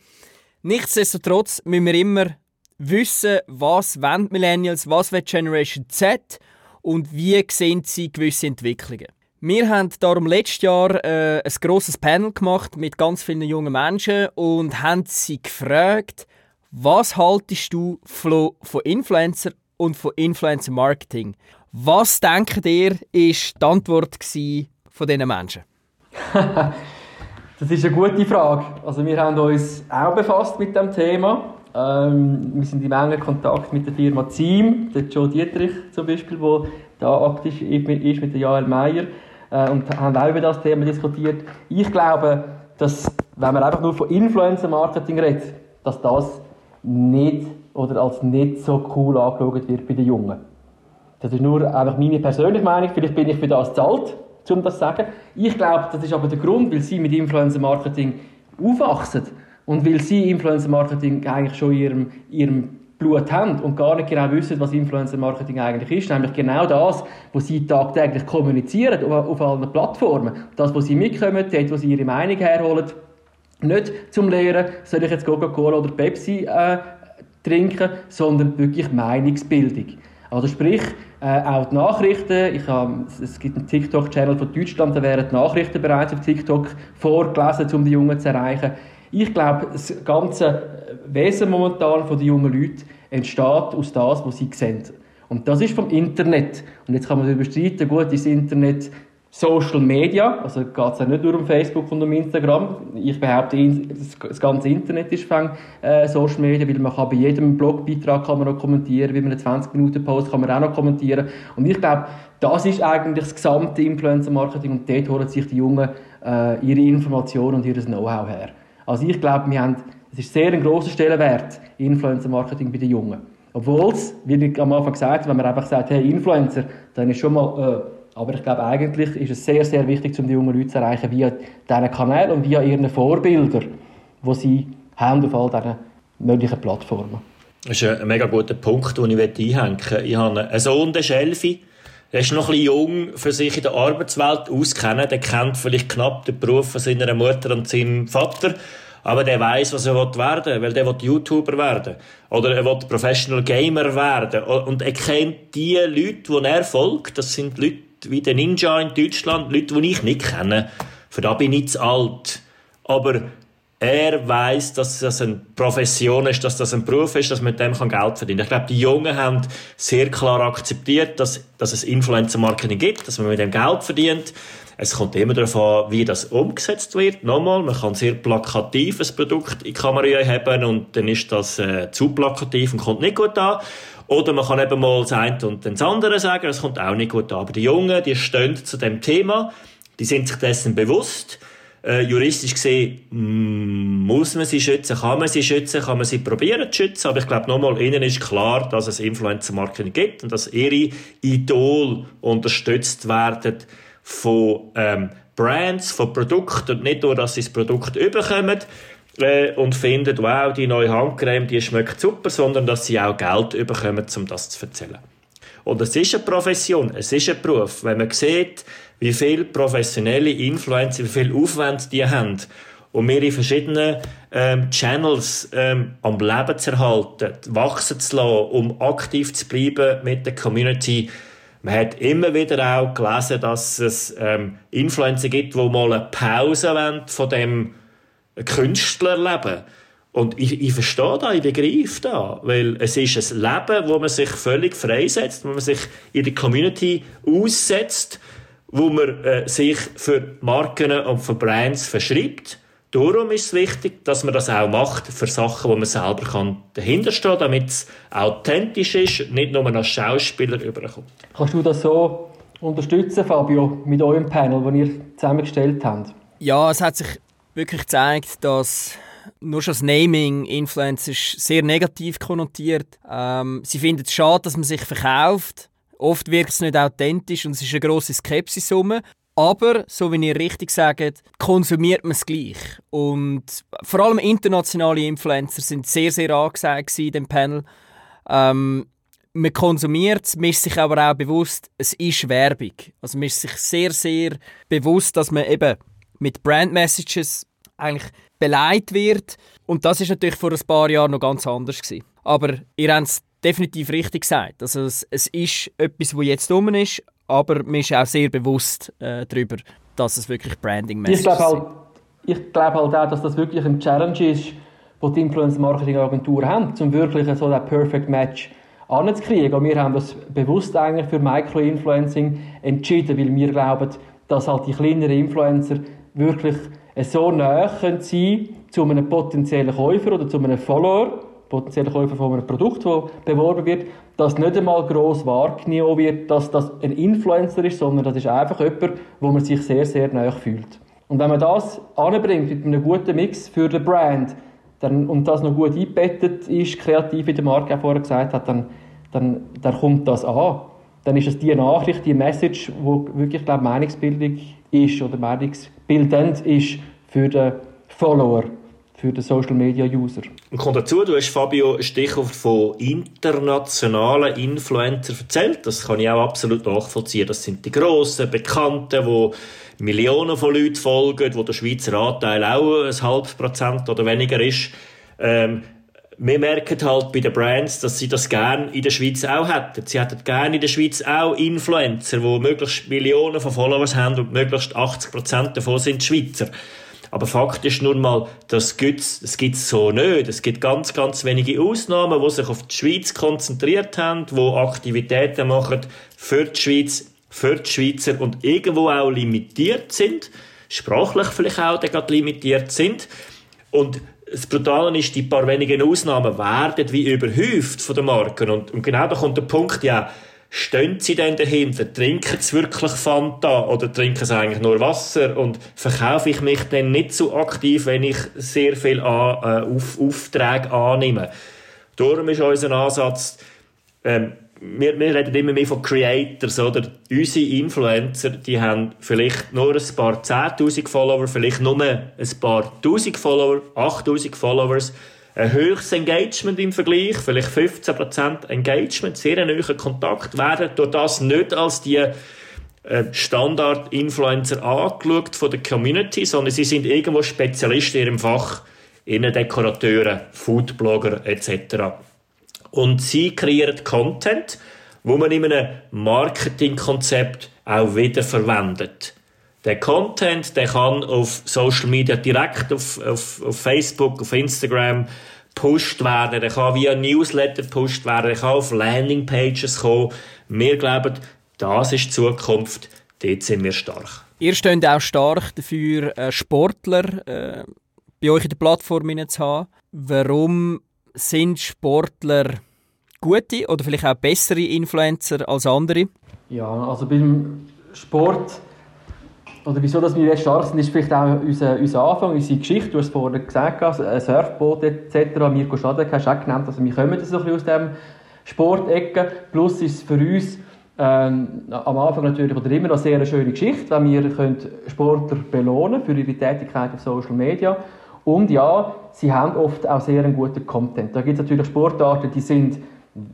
Nichtsdestotrotz müssen wir immer wissen, was wollen Millennials, was will Generation Z und wie sehen sie gewisse Entwicklungen. Wir haben darum letztes Jahr äh, ein grosses Panel gemacht mit ganz vielen jungen Menschen und haben sie gefragt, was haltest du von Influencer und von Influencer Marketing? Was denkt ihr, ist die Antwort von diesen Menschen? das ist eine gute Frage. Also wir haben uns auch befasst mit dem Thema ähm, wir sind in engen Kontakt mit der Firma Team, der Joe Dietrich zum Beispiel, der da aktiv ist mit der Jael Meyer äh, und haben auch über das Thema diskutiert. Ich glaube, dass, wenn man einfach nur von Influencer-Marketing redet, dass das nicht oder als nicht so cool angeschaut wird bei den Jungen. Das ist nur einfach meine persönliche Meinung. Vielleicht bin ich für das zahlt, um das zu sagen. Ich glaube, das ist aber der Grund, weil sie mit Influencer-Marketing aufwachsen und weil sie Influencer-Marketing eigentlich schon in ihrem, ihrem Blut haben und gar nicht genau wissen, was Influencer-Marketing eigentlich ist, nämlich genau das, was sie tagtäglich kommunizieren auf, auf allen Plattformen. Das, was sie mitkommen, dort, wo sie ihre Meinung herholen, nicht zum Lehren, soll ich jetzt Coca-Cola oder Pepsi äh, trinken, sondern wirklich Meinungsbildung. Also sprich, äh, auch die Nachrichten, ich hab, es gibt einen TikTok-Channel von Deutschland, da werden die Nachrichten bereits auf TikTok vorgelesen, um die Jungen zu erreichen. Ich glaube, das ganze Wesen momentan von den jungen Leuten entsteht aus dem, was sie sehen. Und das ist vom Internet. Und jetzt kann man darüber streiten, gut, ist Internet Social Media, also geht es ja nicht nur um Facebook und um Instagram. Ich behaupte, das ganze Internet ist fang, äh, Social Media, weil man kann bei jedem Blogbeitrag kann man noch kommentieren, man einen 20-Minuten-Post kann man auch noch kommentieren. Und ich glaube, das ist eigentlich das gesamte Influencer-Marketing und dort holen sich die Jungen äh, ihre Informationen und ihr Know-how her. Also ich glaube, wir haben, es ist sehr ein grosser Stellenwert, Influencer-Marketing bei den Jungen. Obwohl es, wie ich am Anfang gesagt habe, wenn man einfach sagt, hey, Influencer, dann ist schon mal, äh, aber ich glaube, eigentlich ist es sehr, sehr wichtig, um die jungen Leute zu erreichen, via diesen Kanälen und via ihren Vorbilder, die sie haben auf all diesen möglichen Plattformen. Das ist ein mega guter Punkt, den ich einhängen möchte. Ich habe einen Sohn, der Schelfi, der ist noch ein bisschen jung, für sich in der Arbeitswelt auskennen. Der kennt vielleicht knapp den Beruf von seiner Mutter und seinem Vater. Aber der weiß, was er werden will, weil der will YouTuber werden. Oder er will Professional Gamer werden. Und er kennt die Leute, die er folgt. Das sind Leute wie der Ninja in Deutschland, Leute, die ich nicht kenne. Für da bin ich zu alt. Aber er weiß, dass das eine Profession ist, dass das ein Beruf ist, dass man mit dem Geld verdienen kann. Ich glaube, die Jungen haben sehr klar akzeptiert, dass, dass es Influencer-Marketing gibt, dass man mit dem Geld verdient. Es kommt immer darauf an, wie das umgesetzt wird. Nochmal, man kann sehr plakatives Produkt in die Kamera haben und dann ist das äh, zu plakativ und kommt nicht gut an. Oder man kann eben mal das eine und das andere sagen, das kommt auch nicht gut an. Aber die Jungen, die stehen zu dem Thema, die sind sich dessen bewusst äh, juristisch gesehen mm, muss man sie schützen, kann man sie schützen, kann man sie probieren zu schützen, aber ich glaube nochmal, ihnen ist klar, dass es Influencer-Marketing gibt und dass ihre Idol unterstützt werden von ähm, Brands, von Produkten und nicht nur, dass sie das Produkt überkommen äh, und finden, wow, die neue Handcreme, die schmeckt super, sondern dass sie auch Geld überkommen, um das zu erzählen. Und es ist eine Profession, es ist ein Beruf. Wenn man sieht, wie viele professionelle Influencer, wie viel Aufwand die haben, um ihre verschiedenen ähm, Channels ähm, am Leben zu erhalten, wachsen zu lassen, um aktiv zu bleiben mit der Community. Man hat immer wieder auch gelesen, dass es ähm, Influencer gibt, die mal eine Pause wollen von dem Künstlerleben. Und ich, ich verstehe da, ich begreife da, weil es ist ein Leben, wo man sich völlig freisetzt, wo man sich in der Community aussetzt, wo man äh, sich für Marken und für Brands verschreibt. Darum ist es wichtig, dass man das auch macht für Sachen, wo man selber kann dahinterstehen kann, damit es authentisch ist, nicht nur als Schauspieler überkommt. Kannst du das so unterstützen, Fabio, mit eurem Panel, das ihr zusammengestellt habt? Ja, es hat sich wirklich gezeigt, dass nur schon das Naming Influencer ist sehr negativ konnotiert. Ähm, sie finden es schade, dass man sich verkauft. Oft wirkt es nicht authentisch und es ist eine grosse Skepsis rum. Aber, so wie ihr richtig sagt, konsumiert man es gleich. Und vor allem internationale Influencer sind sehr, sehr angesagt in dem Panel. Ähm, man konsumiert es, man ist sich aber auch bewusst, es ist Werbung. Also man ist sich sehr, sehr bewusst, dass man eben mit Brand Messages eigentlich beleidigt wird. Und das ist natürlich vor ein paar Jahren noch ganz anders gewesen. Aber ihr habt es definitiv richtig gesagt. Also es, es ist etwas, was jetzt dumm ist, aber man ist auch sehr bewusst äh, darüber, dass es wirklich ich glaube halt, ich glaube halt auch, dass das wirklich ein Challenge ist, wo die Influencer-Marketing-Agenturen haben, um wirklich so ein Perfect Match anzukriegen. Und wir haben das bewusst eigentlich für Micro-Influencing entschieden, weil wir glauben, dass halt die kleineren Influencer wirklich so nahe sein können zu einem potenziellen Käufer oder zu einem Follower, potenziellen Käufer von einem Produkt, das beworben wird, dass nicht einmal gross wahrgenommen wird, dass das ein Influencer ist, sondern das ist einfach jemand, wo man sich sehr, sehr nahe fühlt. Und wenn man das anbringt mit einem guten Mix für den Brand dann, und das noch gut eingebettet ist, kreativ, wie der Marc auch vorher gesagt hat, dann, dann, dann kommt das an. Dann ist es die Nachricht, die Message, wo wirklich glaube Meinungsbildung ist oder meinungsbildend ist für den Follower für den Social Media User. Und kommt dazu, du hast Fabio ein Stichwort von internationalen Influencern erzählt. Das kann ich auch absolut nachvollziehen. Das sind die grossen, bekannten, wo Millionen von Leuten folgen, wo der Schweizer Anteil auch ein halbes Prozent oder weniger ist. Ähm, wir merken halt bei den Brands, dass sie das gerne in der Schweiz auch hätten. Sie hätten gerne in der Schweiz auch Influencer, die möglichst Millionen von Followers haben und möglichst 80 Prozent davon sind Schweizer. Aber Fakt ist nun mal, das gibt's, das gibt's so nicht. Es gibt ganz, ganz wenige Ausnahmen, die sich auf die Schweiz konzentriert haben, die Aktivitäten machen für die Schweiz, für die Schweizer und irgendwo auch limitiert sind, sprachlich vielleicht auch gerade limitiert sind. Und das Brutale ist, die paar wenigen Ausnahmen werden wie überhäuft von den Marken. Und, und genau da kommt der Punkt, ja, stehen sie denn dahinter? Trinken sie wirklich Fanta oder trinken sie eigentlich nur Wasser? Und verkaufe ich mich dann nicht so aktiv, wenn ich sehr viel an, äh, auf, Aufträge annehme? Darum ist unser Ansatz, ähm, wir, wir reden immer mehr von Creators, oder? Unsere Influencer, die haben vielleicht nur ein paar 10.000 Follower, vielleicht nur ein paar 1.000 Follower, 8.000 Followers ein höchstes Engagement im Vergleich, vielleicht 15% Engagement, sehr ein hoher Kontakt, werden durch das nicht als die äh, Standard-Influencer angeschaut von der Community, sondern sie sind irgendwo Spezialisten in ihrem Fach, Innendekorateure, Foodblogger etc. Und sie kreieren Content, wo man in einem Marketingkonzept auch wieder verwendet. Der Content, der kann auf Social Media direkt auf, auf, auf Facebook, auf Instagram gepusht werden, der kann via Newsletter gepusht werden, der kann auf Landingpages kommen. Wir glauben, das ist die Zukunft, dort sind wir stark. Ihr steht auch stark dafür, äh, Sportler äh, bei euch in der Plattform zu haben. Warum sind Sportler gute oder vielleicht auch bessere Influencer als andere? Ja, also beim Sport, oder wieso dass wir jetzt stark sind, ist vielleicht auch unser, unser Anfang, unsere Geschichte. Du hast es vorhin gesagt, also Surfboot etc. Mirko Schadek hast du auch genannt, also wir kommen so ein bisschen aus dem Sportecke. Plus ist es für uns ähm, am Anfang natürlich oder immer noch sehr eine schöne Geschichte, weil wir können Sportler belohnen für ihre Tätigkeit auf Social Media. Und ja, sie haben oft auch sehr einen guten Content. Da gibt es natürlich Sportarten, die sind,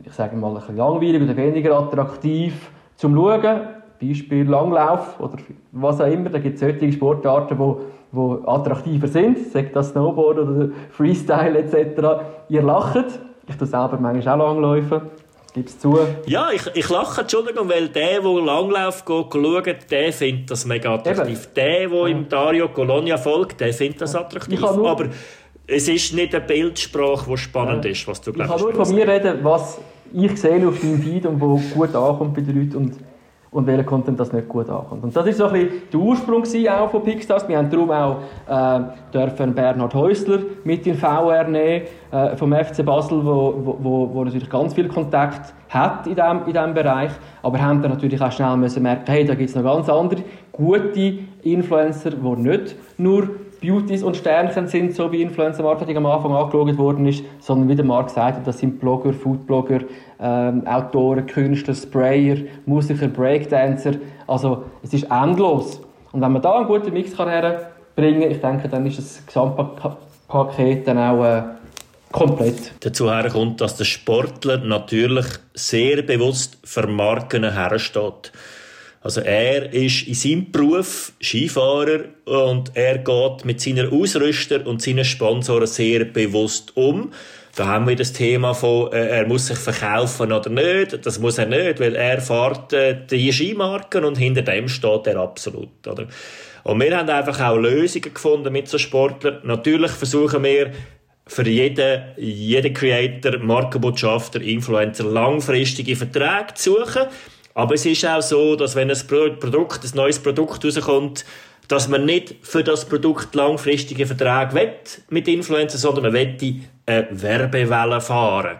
ich sage mal, ein bisschen langweilig oder weniger attraktiv zum Schauen. Beispiel Langlauf oder was auch immer. Da gibt es solche Sportarten, die wo attraktiver sind, sagt das Snowboard oder Freestyle etc. Ihr lacht. Ich tue selber manchmal auch Langläufe. Gib's zu. Ja, ich, ich lache, Entschuldigung, weil der, der Langlauf geht, schaut, der findet das mega attraktiv. Eben. Der, der ja. im Dario Colonia folgt, der findet das attraktiv. Aber es ist nicht eine Bildsprache, die spannend ja. ist, was du glaubst. Ich kann nur von mir reden, was ich sehe auf deinem Feed und wo gut ankommt bei den Leuten. Und und welcher Content das nicht gut ankommt. Und das war so der Ursprung auch von Pixstars. Wir haben darum auch äh, dürfen Bernhard Häusler mit in VR nehmen, äh, vom FC Basel, wo, wo, wo natürlich ganz viel Kontakt hat in diesem in dem Bereich, aber haben dann natürlich auch schnell müssen merken, hey, da gibt es noch ganz andere gute Influencer, die nicht nur Beauties und Sternchen sind, so wie Influencer Marketing am Anfang angeschaut worden ist, sondern wie der Marc sagte, das sind Blogger, Foodblogger, ähm, Autoren, Künstler, Sprayer, Musiker, Breakdancer. Also es ist endlos. Und wenn man da einen guten Mix kann herbringen, ich denke, dann ist das Gesamtpaket dann auch äh, komplett. Dazu kommt, dass der Sportler natürlich sehr bewusst für Marken hersteht. Also er ist in seinem Beruf Skifahrer und er geht mit seinen Ausrüster und seinen Sponsoren sehr bewusst um. Da haben wir das Thema von, äh, er muss sich verkaufen oder nicht. Das muss er nicht, weil er fährt äh, die Skimarken und hinter dem steht er absolut. Oder? Und wir haben einfach auch Lösungen gefunden mit so Sportlern. Natürlich versuchen wir, für jeden, jeden Creator, Markenbotschafter, Influencer langfristige Verträge zu suchen. Aber es ist auch so, dass wenn ein Produkt, ein neues Produkt rauskommt, dass man nicht für das Produkt langfristige Verträge wett mit Influencern, sondern man wette eine Werbewelle fahren.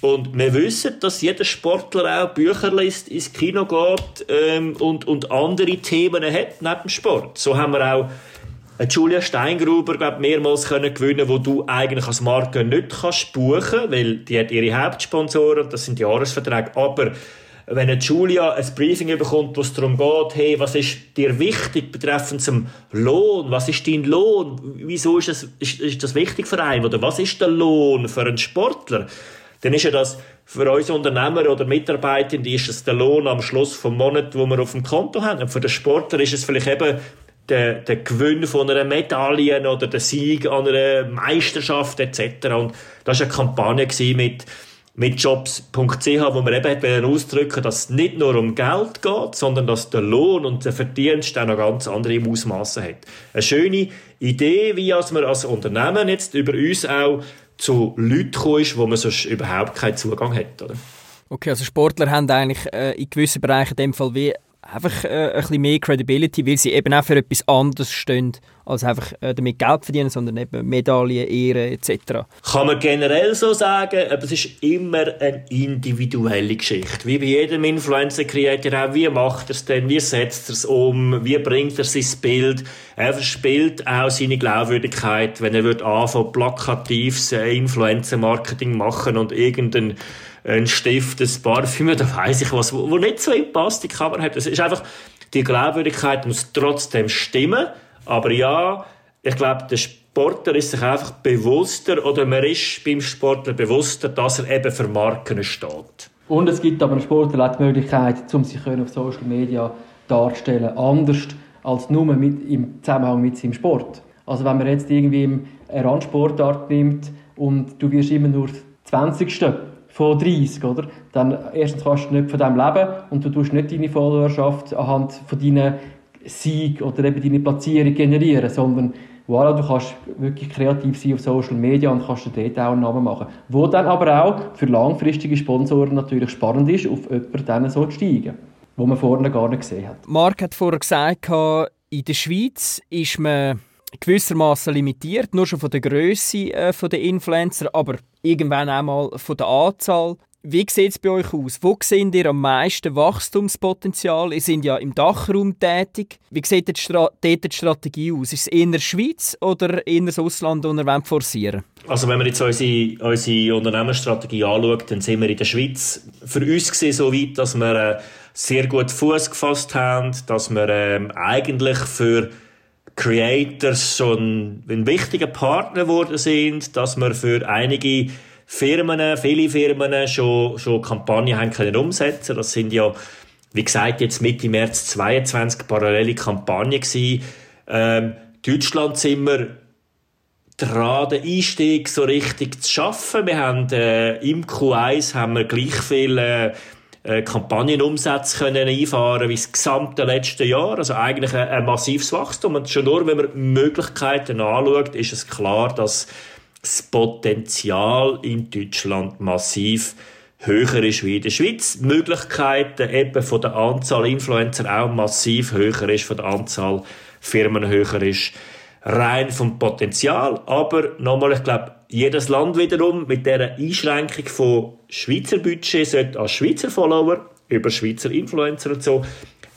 Und wir wissen, dass jeder Sportler auch Bücher liest, ins Kino geht ähm, und, und andere Themen hat neben dem Sport. So haben wir auch Julia Steingruber glaub, mehrmals können gewinnen, wo du eigentlich als Marke nicht kannst buchen, weil die hat ihre Hauptsponsoren, das sind Jahresverträge, aber wenn eine Julia ein Briefing bekommt, wo es darum geht, hey, was ist dir wichtig betreffend zum Lohn? Was ist dein Lohn? Wieso ist das, ist, ist das wichtig für einen? Oder was ist der Lohn für einen Sportler? Dann ist ja das für uns Unternehmer oder Mitarbeitende ist es der Lohn am Schluss vom Monat, wo wir auf dem Konto haben. Und für den Sportler ist es vielleicht eben der, der Gewinn von einer Medaille oder der Sieg an einer Meisterschaft etc. Und das war eine Kampagne mit mit jobs.ch, wo man eben ausdrücken dass es nicht nur um Geld geht, sondern dass der Lohn und der Verdienst auch noch ganz andere Ausmaße hat. Eine schöne Idee, wie als man als Unternehmen jetzt über uns auch zu Leuten kommt, wo man sonst überhaupt keinen Zugang hat, oder? Okay, also Sportler haben eigentlich äh, in gewissen Bereichen in dem Fall wie einfach äh, ein bisschen mehr Credibility, weil sie eben auch für etwas anderes stehen, als einfach äh, damit Geld verdienen, sondern eben Medaillen, Ehre etc. Kann man generell so sagen, aber es ist immer eine individuelle Geschichte. Wie bei jedem Influencer-Creator auch, wie macht er es denn, wie setzt er es um, wie bringt er sein Bild. Er verspielt auch seine Glaubwürdigkeit, wenn er wird anfangen, plakatives Influencer-Marketing machen und irgendein ein Stift, ein Parfüm, da weiss ich was, wo, nicht so in passt, die Kamera hat. Es ist einfach, die Glaubwürdigkeit muss trotzdem stimmen, aber ja, ich glaube, der Sportler ist sich einfach bewusster, oder man ist beim Sportler bewusster, dass er eben für Marken steht. Und es gibt aber einem Sportler auch die Möglichkeit, um sich auf Social Media darzustellen, anders als nur mit, im Zusammenhang mit seinem Sport. Also wenn man jetzt irgendwie eine Randsportart nimmt und du wirst immer nur 20 von 30, oder? Dann erstens kannst du nicht von dem leben und du tust nicht deine Followerschaft anhand von deinen Sieg oder eben deine Platzierung generieren, sondern voilà, du kannst wirklich kreativ sein auf Social Media und kannst dir dort auch einen Namen machen. Wo dann aber auch für langfristige Sponsoren natürlich spannend ist, auf jemanden so zu steigen, wo man vorne gar nicht gesehen hat. Marc hat vorher gesagt, in der Schweiz ist man gewissermaßen limitiert, nur schon von der Größe äh, der Influencer, aber irgendwann auch mal von der Anzahl. Wie sieht es bei euch aus? Wo seht ihr am meisten Wachstumspotenzial? Ihr seid ja im Dachraum tätig. Wie sieht die dort die Strategie aus? Ist es eher der Schweiz oder eher das Ausland, das ihr forcieren Also wenn man jetzt unsere, unsere Unternehmensstrategie anschaut, dann sind wir in der Schweiz für uns gesehen so weit, dass wir äh, sehr gut Fuß gefasst haben, dass wir äh, eigentlich für Creators schon ein wichtiger Partner geworden sind, dass wir für einige Firmen, viele Firmen schon, schon Kampagnen haben können umsetzen. Das sind ja, wie gesagt, jetzt Mitte März 22 parallele Kampagnen gewesen. Ähm, Deutschland sind wir dran, den Einstieg so richtig zu schaffen. Wir haben, äh, im Q1 haben wir gleich viele äh, Kampagnenumsätze können einfahren wie das gesamte letzte Jahr. Also eigentlich ein, ein massives Wachstum. Und schon nur, wenn man Möglichkeiten anschaut, ist es klar, dass das Potenzial in Deutschland massiv höher ist wie in der Schweiz. Die Möglichkeiten eben von der Anzahl Influencer auch massiv höher ist, von der Anzahl Firmen höher ist. Rein vom Potenzial. Aber nochmal, ich glaube, jedes Land wiederum mit dieser Einschränkung von Schweizer Budget sollte als Schweizer Follower über Schweizer Influencer und so,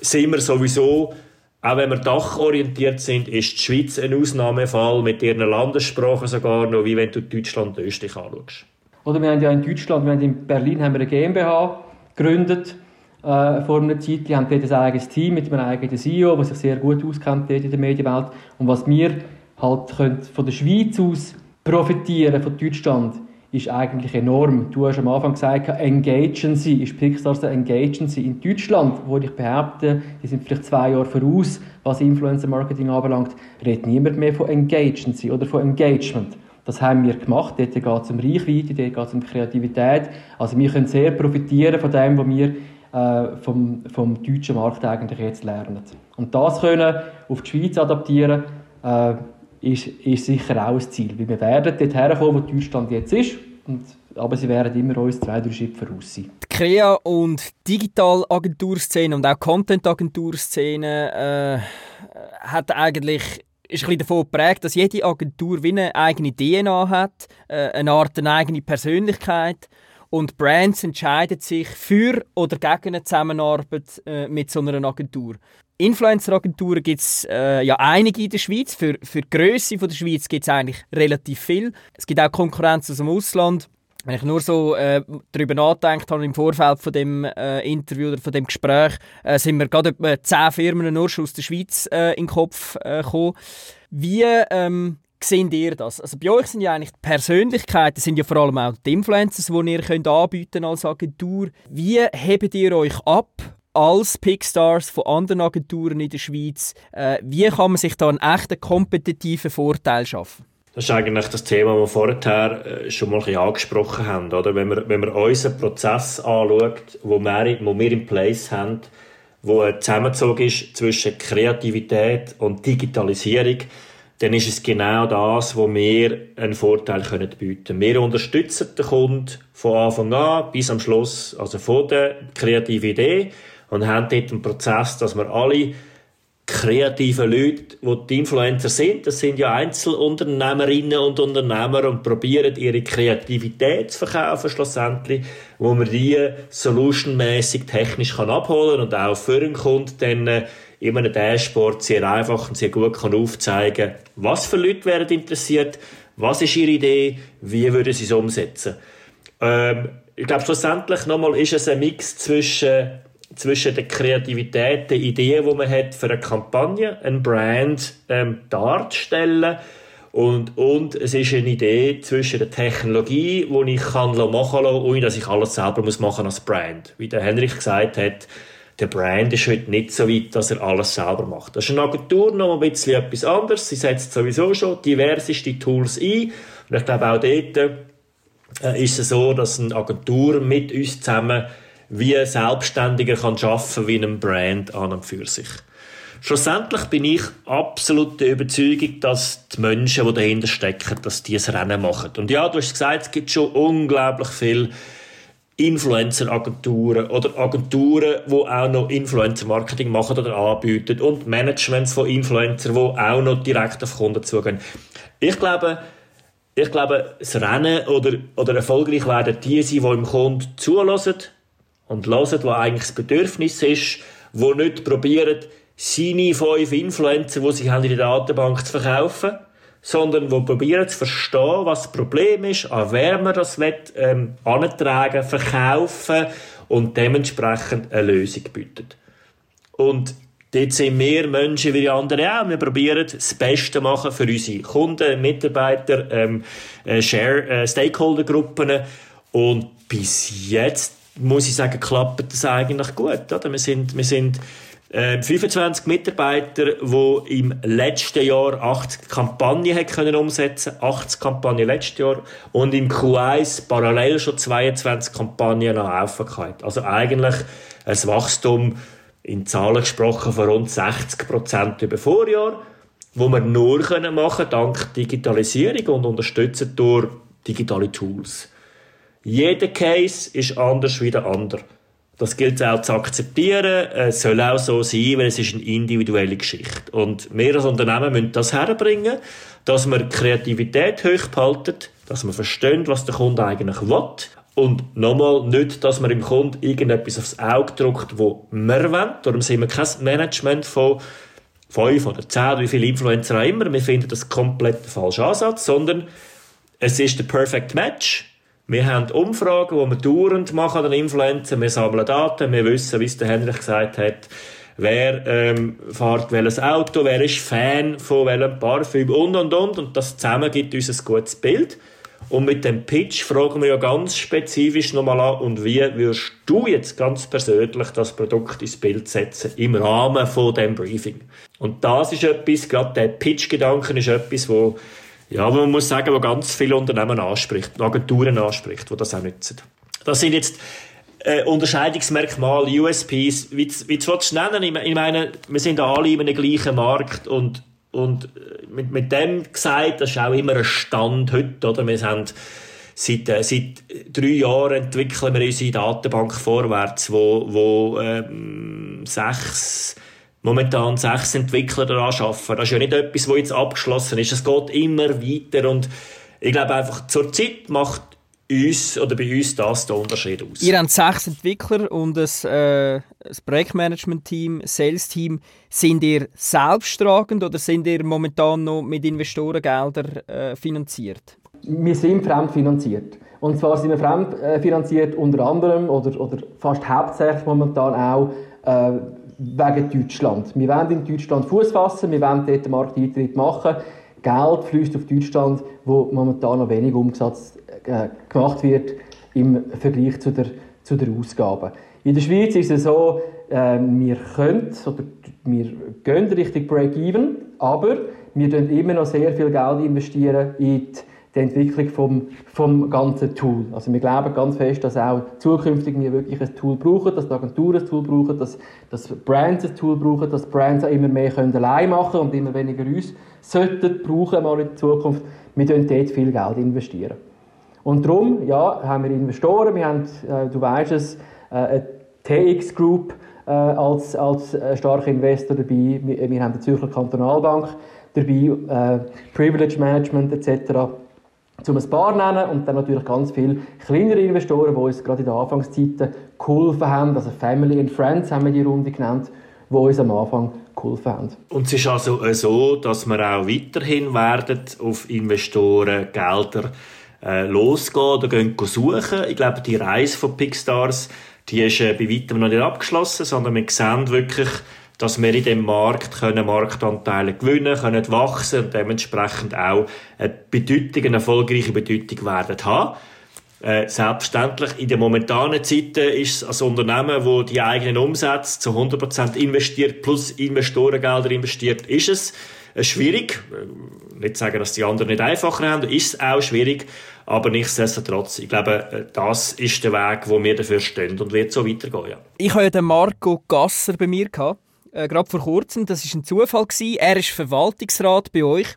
sind wir sowieso auch wenn wir dachorientiert sind, ist die Schweiz ein Ausnahmefall mit ihren Landessprachen sogar noch, wie wenn du Deutschland und Österreich anschaust. Oder wir haben ja in Deutschland, wir haben in Berlin haben wir eine GmbH gegründet äh, vor einer Zeit. Die haben dort ein eigenes Team mit einem eigenen CEO, der sich sehr gut auskennt in der Medienwelt. Und was wir halt können von der Schweiz aus profitieren von Deutschland, ist eigentlich enorm. Du hast am Anfang gesagt, engagen sie, ist Pixar so engagen sie. In Deutschland, wo ich behaupte, die sind vielleicht zwei Jahre voraus, was Influencer-Marketing anbelangt, redet niemand mehr von engagen sie oder von Engagement. Das haben wir gemacht. Dort geht es um Reichweite, dort geht es um Kreativität. Also wir können sehr profitieren von dem, was wir äh, vom, vom deutschen Markt eigentlich jetzt lernen. Und das können auf die Schweiz adaptieren, äh, ist, ist sicher auch ein Ziel. Weil wir werden dort herkommen, wo Deutschland jetzt ist. Und, aber sie werden immer uns zwei, drei Schritte voraus sein. Die Krea- und Digitalagenturszene und auch Content-Agenturszene äh, hat eigentlich ist ein davon geprägt, dass jede Agentur wie eine eigene DNA hat, äh, eine Art eine eigene Persönlichkeit und Brands entscheiden sich für oder gegen eine Zusammenarbeit äh, mit so einer Agentur. Influencer-Agenturen gibt es äh, ja einige in der Schweiz. Für, für die Grösse der Schweiz gibt es eigentlich relativ viel. Es gibt auch Konkurrenz aus dem Ausland. Wenn ich nur so äh, darüber nachdenkt habe im Vorfeld von dem äh, Interview oder von dem Gespräch, äh, sind mir gerade etwa zehn Firmen nur schon aus der Schweiz äh, in den Kopf äh, gekommen. Wie ähm, seht ihr das? Also bei euch sind ja eigentlich die Persönlichkeiten, sind ja vor allem auch die Influencers, die ihr könnt anbieten als Agentur. Wie hebt ihr euch ab als Pickstars von anderen Agenturen in der Schweiz. Äh, wie kann man sich da einen echten kompetitiven Vorteil schaffen? Das ist eigentlich das Thema, das wir vorher äh, schon mal angesprochen haben. Oder? Wenn, wir, wenn man unseren Prozess anschaut, wo wir, wo wir in Place haben, wo ein Zusammenzug ist zwischen Kreativität und Digitalisierung, dann ist es genau das, wo wir einen Vorteil können bieten können. Wir unterstützen den Kunden von Anfang an bis am Schluss, also von der kreativen Idee und haben dort einen Prozess, dass wir alle kreativen Leute, die die Influencer sind, das sind ja Einzelunternehmerinnen und Unternehmer und probieren ihre Kreativität zu verkaufen schlussendlich, wo man die solutionmäßig technisch kann abholen und auch für einen Kunden dann äh, in einem Dashboard sehr einfach und sehr gut kann aufzeigen, was für Leute werden interessiert, was ist ihre Idee, wie würden sie es umsetzen. Ähm, ich glaube schlussendlich nochmal ist es ein Mix zwischen zwischen der Kreativität, der Idee, die man hat für eine Kampagne, ein Brand ähm, darzustellen und, und es ist eine Idee zwischen der Technologie, die ich kann machen kann, ohne dass ich alles selber muss machen als Brand. Wie der Henrich gesagt hat, der Brand ist heute nicht so weit, dass er alles selber macht. Das ist eine Agentur noch ein bisschen etwas anderes. Sie setzt sowieso schon diverseste Tools ein. Und ich glaube auch dort äh, ist es so, dass eine Agentur mit uns zusammen wie ein Selbstständiger kann arbeiten wie ein Brand an und für sich. schlussendlich bin ich absolut der Überzeugung, dass die Menschen, die dahinter stecken, dass die das Rennen machen. Und ja, du hast gesagt, es gibt schon unglaublich viele Influencer-Agenturen oder Agenturen, die auch noch Influencer-Marketing machen oder anbieten und Managements von Influencern, die auch noch direkt auf Kunden zugehen. Ich glaube, ich glaube, das Rennen oder, oder erfolgreich werden die sein, die im Kunden zulassen und hören, was eigentlich das Bedürfnis ist, die nicht probieren, seine fünf Influencer, die haben in der Datenbank zu verkaufen, sondern die probieren zu verstehen, was das Problem ist, an wer man das will, ähm, antragen, verkaufen und dementsprechend eine Lösung bietet. Und dort sind wir Menschen wie andere auch. Wir probieren das Beste machen für unsere Kunden, Mitarbeiter, ähm, äh, Share, äh, Stakeholder-Gruppen. Und bis jetzt, muss ich sagen, klappt das eigentlich gut. Oder? Wir sind, wir sind 25 ähm, Mitarbeiter, die im letzten Jahr 80 Kampagnen können umsetzen 80 Kampagnen letztes Jahr und im Q1 parallel schon 22 Kampagnen am Laufen gehabt. Also eigentlich ein Wachstum in Zahlen gesprochen von rund 60 Prozent über Vorjahr, wo wir nur können machen dank Digitalisierung und unterstützen durch digitale Tools. Jeder Case ist anders wie der andere. Das gilt auch zu akzeptieren. Es soll auch so sein, weil es ist eine individuelle Geschichte. Und wir als Unternehmen müssen das herbringen, dass wir Kreativität hochhalten, dass wir verstehen, was der Kunde eigentlich will. Und nochmal, nicht, dass man im Kunden irgendetwas aufs Auge drückt, wo wir wollen. Darum sind wir kein Management von fünf oder zehn wie viele Influencer auch immer. Wir finden das komplett der falsche Ansatz, sondern es ist der Perfect Match wir haben Umfragen, die wir dauernd machen an den Influencern. Wir sammeln Daten, wir wissen, wie es der Henrich gesagt hat, wer ähm, fährt welches Auto, wer ist Fan von welchem Parfüm und, und, und. Und das zusammen gibt uns ein gutes Bild. Und mit dem Pitch fragen wir ja ganz spezifisch nochmal an, und wie würdest du jetzt ganz persönlich das Produkt ins Bild setzen im Rahmen von dem Briefing? Und das ist etwas, gerade der Pitch-Gedanken ist etwas, wo ja, aber man muss sagen, wo ganz viele Unternehmen anspricht, Agenturen anspricht, die das auch nutzen. Das sind jetzt äh, Unterscheidungsmerkmale, USPs, wie, wie du es nennen ich meine, wir sind alle in einem gleichen Markt und, und äh, mit, mit dem gesagt, das ist auch immer ein Stand heute, oder? Wir haben seit, äh, seit drei Jahren entwickeln wir unsere Datenbank vorwärts, wo, wo ähm, sechs momentan sechs Entwickler daran arbeiten. Das ist ja nicht etwas, das jetzt abgeschlossen ist. Es geht immer weiter und ich glaube einfach, zur Zeit macht uns oder bei uns das den Unterschied aus. Ihr habt sechs Entwickler und ein, äh, ein Projektmanagement-Team, Sales-Team. Sind ihr selbsttragend oder sind ihr momentan noch mit Investorengeldern äh, finanziert? Wir sind fremdfinanziert. Und zwar sind wir fremdfinanziert unter anderem oder, oder fast hauptsächlich momentan auch äh, wegen Deutschland. Wir wollen in Deutschland Fuß fassen, wir wollen dort den Markteintritt machen. Geld fließt auf Deutschland, wo momentan noch wenig Umsatz äh, gemacht wird im Vergleich zu der, zu der Ausgabe. In der Schweiz ist es so, äh, wir können oder wir gehen Richtung Break-Even, aber wir investieren immer noch sehr viel Geld investieren in die die Entwicklung vom, vom ganzen Tool. Also wir glauben ganz fest, dass auch zukünftig wir wirklich ein Tool brauchen, dass die Agenturen ein Tool brauchen, dass, dass Brands ein Tool brauchen, dass Brands auch immer mehr können allein machen und immer weniger uns sollten brauchen mal in Zukunft. Wir dort viel Geld investieren. Und darum, ja, haben wir Investoren, wir haben, äh, du weißt es, äh, eine TX Group äh, als, als äh, starker Investor dabei, wir, wir haben die Zürcher Kantonalbank dabei, äh, Privilege Management etc., zum ein paar nennen und dann natürlich ganz viele kleinere Investoren, die uns gerade in den Anfangszeiten geholfen haben. Also Family and Friends haben wir die Runde genannt, die uns am Anfang geholfen haben. Und es ist also so, dass wir auch weiterhin werden auf Investoren Gelder äh, losgehen oder gehen suchen. Ich glaube, die Reise von Pickstars, die ist äh, bei weitem noch nicht abgeschlossen, sondern wir sehen wirklich, dass wir in dem Markt können Marktanteile gewinnen können, wachsen und dementsprechend auch eine Bedeutung, eine erfolgreiche Bedeutung werden haben. Äh, selbstverständlich, in den momentanen Zeiten ist es als Unternehmen, wo die eigenen Umsätze zu 100% investiert, plus Investorengelder investiert, ist es äh, schwierig. Äh, nicht sagen, dass die anderen nicht einfacher haben, ist es auch schwierig, aber nichtsdestotrotz, ich glaube, äh, das ist der Weg, wo wir dafür stehen und wird so weitergehen. Ja. Ich den Marco Gasser bei mir. Gehabt äh, gerade vor kurzem. Das ist ein Zufall gewesen. Er ist Verwaltungsrat bei euch.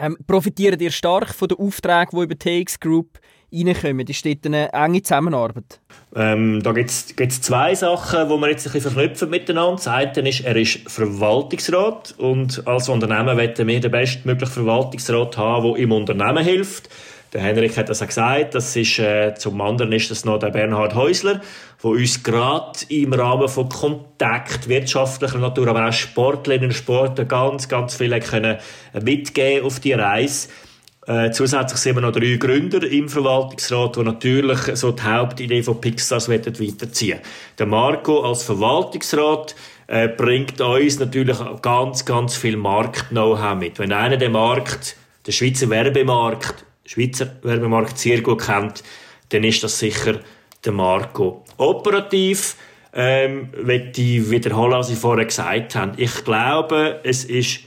Ähm, profitiert ihr stark von den Aufträgen, die über TX Group reinkommen? Ist dort eine enge Zusammenarbeit? Ähm, da gibt es zwei Sachen, die wir jetzt ein bisschen verknüpfen miteinander. Das eine ist, er ist Verwaltungsrat und als Unternehmen wollen wir den bestmöglichen Verwaltungsrat haben, der im Unternehmen hilft. Der Henrik hat das auch gesagt. Das ist, äh, zum anderen ist das noch der Bernhard Häusler, der uns gerade im Rahmen von Kontakt wirtschaftlicher Natur, aber auch Sportlerinnen und Sportler ganz, ganz viel können mitgeben auf die Reise. Äh, zusätzlich sind wir noch drei Gründer im Verwaltungsrat, die natürlich so die Hauptidee von Pixars weiterziehen Der Marco als Verwaltungsrat äh, bringt uns natürlich ganz, ganz viel Markt-Know-how mit. Wenn einer den Markt, den Schweizer Werbemarkt, Schweizer Werbemarkt sehr gut kennt, dann ist das sicher der Marco. Operativ ähm, möchte ich wiederholen, was ich vorher gesagt habe. Ich glaube, es ist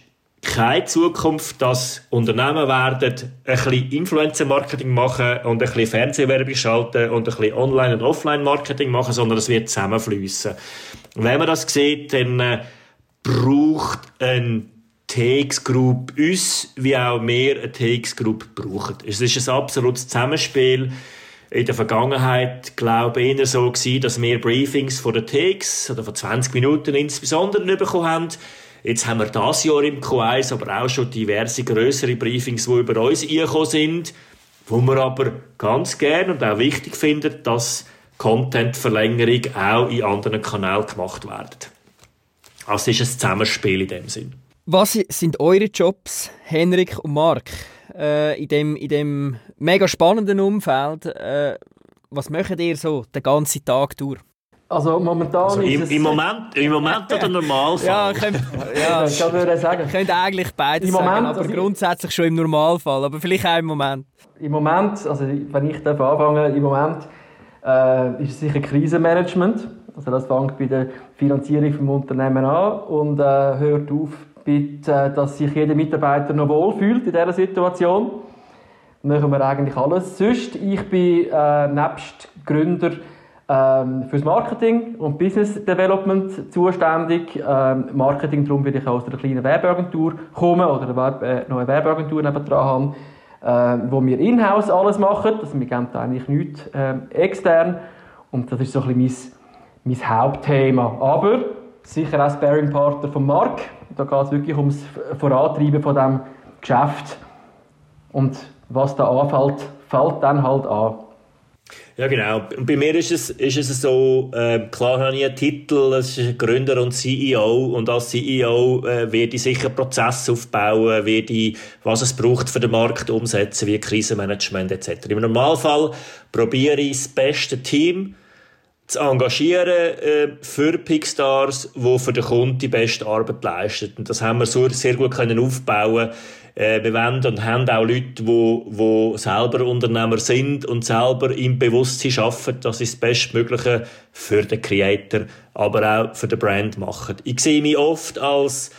keine Zukunft, dass Unternehmen werden ein bisschen Influencer-Marketing machen und ein bisschen Fernsehwerbung schalten und ein bisschen Online- und Offline-Marketing machen, sondern es wird zusammenfließen. Wenn man das sieht, dann äh, braucht ein TX Group uns, wie auch wir eine TX Group brauchen. Es ist ein absolutes Zusammenspiel. In der Vergangenheit, glaube ich, eher so gewesen, dass wir Briefings von der TX oder von 20 Minuten insbesondere bekommen haben. Jetzt haben wir das Jahr im Q1 aber auch schon diverse größere Briefings, die über uns eingekommen sind, wo wir aber ganz gerne und auch wichtig finden, dass Content-Verlängerung auch in anderen Kanälen gemacht wird. Also es ist ein Zusammenspiel in dem Sinn. Was sind eure Jobs, Henrik und Mark, äh, in, dem, in dem mega spannenden Umfeld? Äh, was macht ihr so den ganzen Tag durch? Also momentan also ist im, es... Im Moment, im Moment oder Normalfall? Ja, könnt, ja, ich würde sagen. könnt eigentlich beides Im Moment, sagen, aber also ich- grundsätzlich schon im Normalfall, aber vielleicht auch im Moment. Im Moment, also wenn ich darf anfangen, im Moment äh, ist es sicher Krisenmanagement. Also das fängt bei der Finanzierung vom Unternehmen an und äh, hört auf, äh, dass sich jeder Mitarbeiter noch wohlfühlt in dieser Situation. Machen wir eigentlich alles. Sonst, ich bin äh, nebst Gründer ähm, fürs Marketing und Business Development zuständig. Ähm, Marketing, darum, weil ich aus einer kleinen Werbeagentur komme oder eine, Werbe, äh, eine Werbeagentur nebendran habe, äh, wo wir in-house alles machen. Also wir geben eigentlich nichts ähm, extern. Und das ist so ein bisschen mein, mein Hauptthema. Aber sicher auch Sparing-Partner von Mark. Da geht es wirklich ums Vorantreiben von diesem Geschäft. Und was da anfällt, fällt dann halt an. Ja, genau. Und bei mir ist es, ist es so, äh, klar habe ich einen Titel, es ist Gründer und CEO und als CEO äh, werde ich sicher Prozesse aufbauen, werde ich, was es braucht für den Markt umsetzen, wie Krisenmanagement etc. Im Normalfall probiere ich das beste Team zu engagieren äh, für Pickstars, wo für den Kunden die beste Arbeit leistet. Und das haben wir so sehr gut können aufbauen. Äh, wir wollen und haben auch Leute, wo, wo selber Unternehmer sind und selber im Bewusstsein arbeiten, dass sie das Bestmögliche für den Creator, aber auch für den Brand machen. Ich sehe mich oft als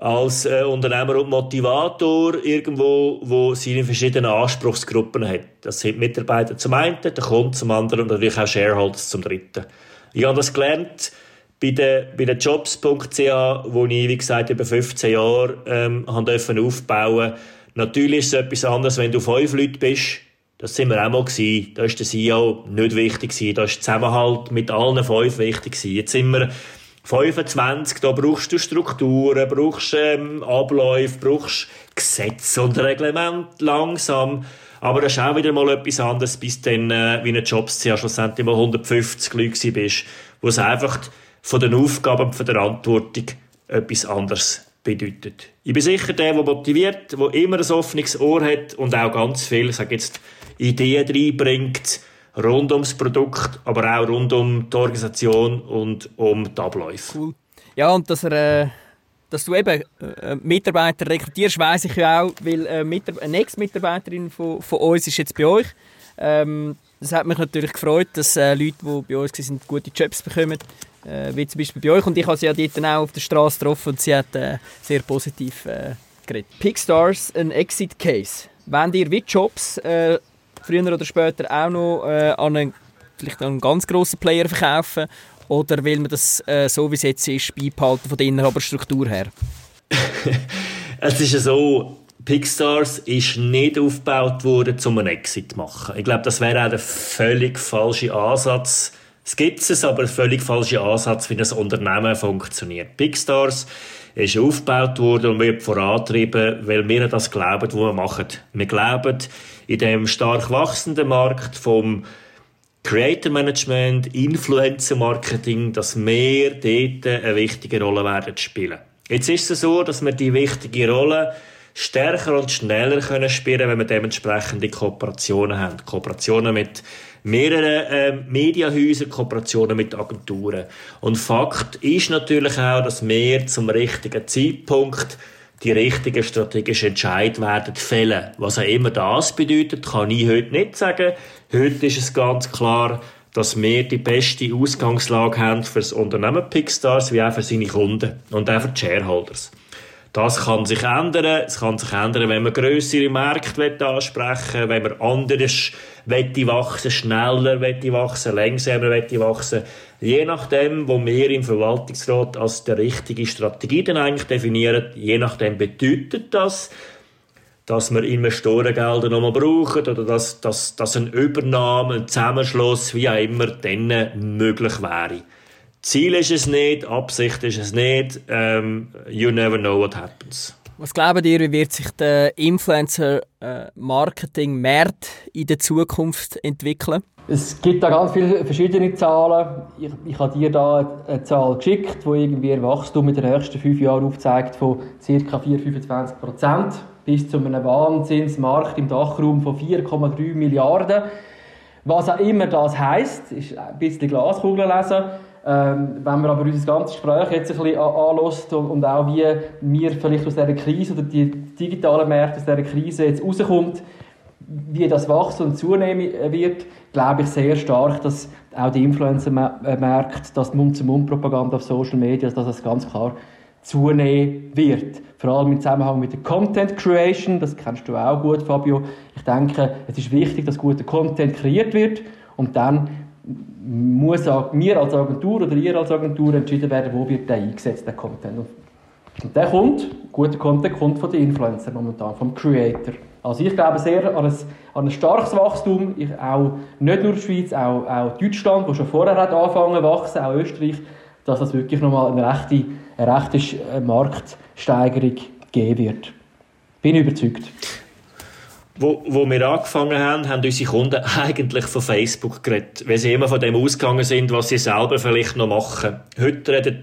als äh, Unternehmer und Motivator irgendwo, wo seine verschiedenen Anspruchsgruppen hat. Das sind Mitarbeiter zum einen, der Kunde zum anderen und natürlich auch Shareholders zum dritten. Ich habe das gelernt bei der, bei der Jobs.ch, wo ich, wie gesagt, über 15 Jahre ähm, dürfen aufbauen Natürlich ist es etwas anderes, wenn du fünf Leute bist. Das sind wir auch mal gewesen. Da ist der CEO nicht wichtig gewesen. Da ist Zusammenhalt mit allen fünf wichtig. Jetzt sind wir 25, da brauchst du Strukturen, brauchst ähm, Abläufe, brauchst Gesetze und Reglement langsam. Aber das ist auch wieder mal etwas anderes, bis dann, äh, wie ein Jobs ja schlussendlich mal 150 Leute bist, wo es einfach von den Aufgaben und von der Verantwortung etwas anderes bedeutet. Ich bin sicher der, der motiviert, der immer ein offenes Ohr hat und auch ganz viel, sage jetzt, Ideen reinbringt, rund ums Produkt, aber auch rund um die Organisation und um die Abläufe. Cool. Ja, und dass, er, äh, dass du eben äh, Mitarbeiter rekrutierst, weiss ich ja auch, weil äh, eine Ex-Mitarbeiterin von, von uns ist jetzt bei euch. Ähm, das hat mich natürlich gefreut, dass äh, Leute, die bei uns waren, gute Jobs bekommen, äh, wie zum Beispiel bei euch. Und ich habe sie ja dort auch auf der Straße getroffen und sie hat äh, sehr positiv äh, geredet. Pickstars, ein Exit-Case. Wenn ihr wie Jobs äh, früher oder später auch noch äh, an einen, vielleicht an einen ganz grossen Player verkaufen Oder will man das, äh, so wie es jetzt ist, beibehalten von der Inhaberstruktur her? es ist so, Pixstars ist nicht aufgebaut worden, um einen Exit zu machen. Ich glaube, das wäre auch der völlig falsche Ansatz. Es gibt es, aber ein völlig falscher Ansatz, wie ein Unternehmen funktioniert. Pixstars ist aufgebaut worden und wird vorantrieben, weil wir das glauben, was wir machen. Wir glauben in dem stark wachsenden Markt vom Creator Management, Influencer Marketing, dass wir dort eine wichtige Rolle werden spielen. Jetzt ist es so, dass wir die wichtige Rolle stärker und schneller können spielen, wenn wir dementsprechende Kooperationen haben. Kooperationen mit mehreren äh, Medienhäusern, Kooperationen mit Agenturen. Und Fakt ist natürlich auch, dass wir zum richtigen Zeitpunkt die richtigen strategischen Entscheidungen werden fällen. Was auch immer das bedeutet, kann ich heute nicht sagen. Heute ist es ganz klar, dass wir die beste Ausgangslage haben für das Unternehmen Pickstars wie auch für seine Kunden und auch für die Shareholders. Das kann sich ändern. Es kann sich ändern, wenn man grössere Märkte ansprechen wenn man anders wachsen schneller wachsen langsamer wachsen Je nachdem, wo wir im Verwaltungsrat als die richtige Strategie dann eigentlich definieren, je nachdem bedeutet das, dass wir Investorengelder nochmal brauchen oder dass, dass, dass eine Übernahme, ein Zusammenschluss, wie auch immer, dann möglich wäre. Ziel ist es nicht, Absicht ist es nicht. Um, ähm, you never know what happens. Was glaubt ihr, wie wird sich der Influencer-Marketing-Markt in der Zukunft entwickeln? Es gibt da ganz viele verschiedene Zahlen. Ich, ich habe dir da eine Zahl geschickt, die irgendwie ein Wachstum in den nächsten fünf Jahren aufzeigt von ca. 4,25 Prozent bis zu einem Wahnsinnsmarkt im Dachraum von 4,3 Milliarden. Was auch immer das heisst, ist ein bisschen Glaskugel lesen. Ähm, wenn man aber unser ganzes Gespräch jetzt ein bisschen anlässt und, und auch wie wir vielleicht aus dieser Krise oder die digitalen Märkte aus dieser Krise jetzt rauskommt, wie das wachsen und zunehmen wird, glaube ich sehr stark, dass auch die Influencer-Märkte, dass Mund-zu-Mund-Propaganda auf Social Media, dass das ganz klar zunehmen wird. Vor allem im Zusammenhang mit der Content Creation, das kennst du auch gut, Fabio. Ich denke, es ist wichtig, dass guter Content kreiert wird und dann muss wir als Agentur oder ihr als Agentur entschieden werden, wo wird der eingesetzt, der Content. Und der kommt, guter Content kommt von den Influencern momentan, vom Creator. Also ich glaube sehr an ein, an ein starkes Wachstum, ich, auch nicht nur die Schweiz, auch, auch Deutschland, wo schon vorher hat angefangen zu wachsen, auch Österreich, dass das wirklich nochmal eine rechte, eine rechte Marktsteigerung geben wird. Bin überzeugt wo, wo wir angefangen haben, haben unsere Kunden eigentlich von Facebook geredet, weil sie immer von dem ausgegangen sind, was sie selber vielleicht noch machen. Heute reden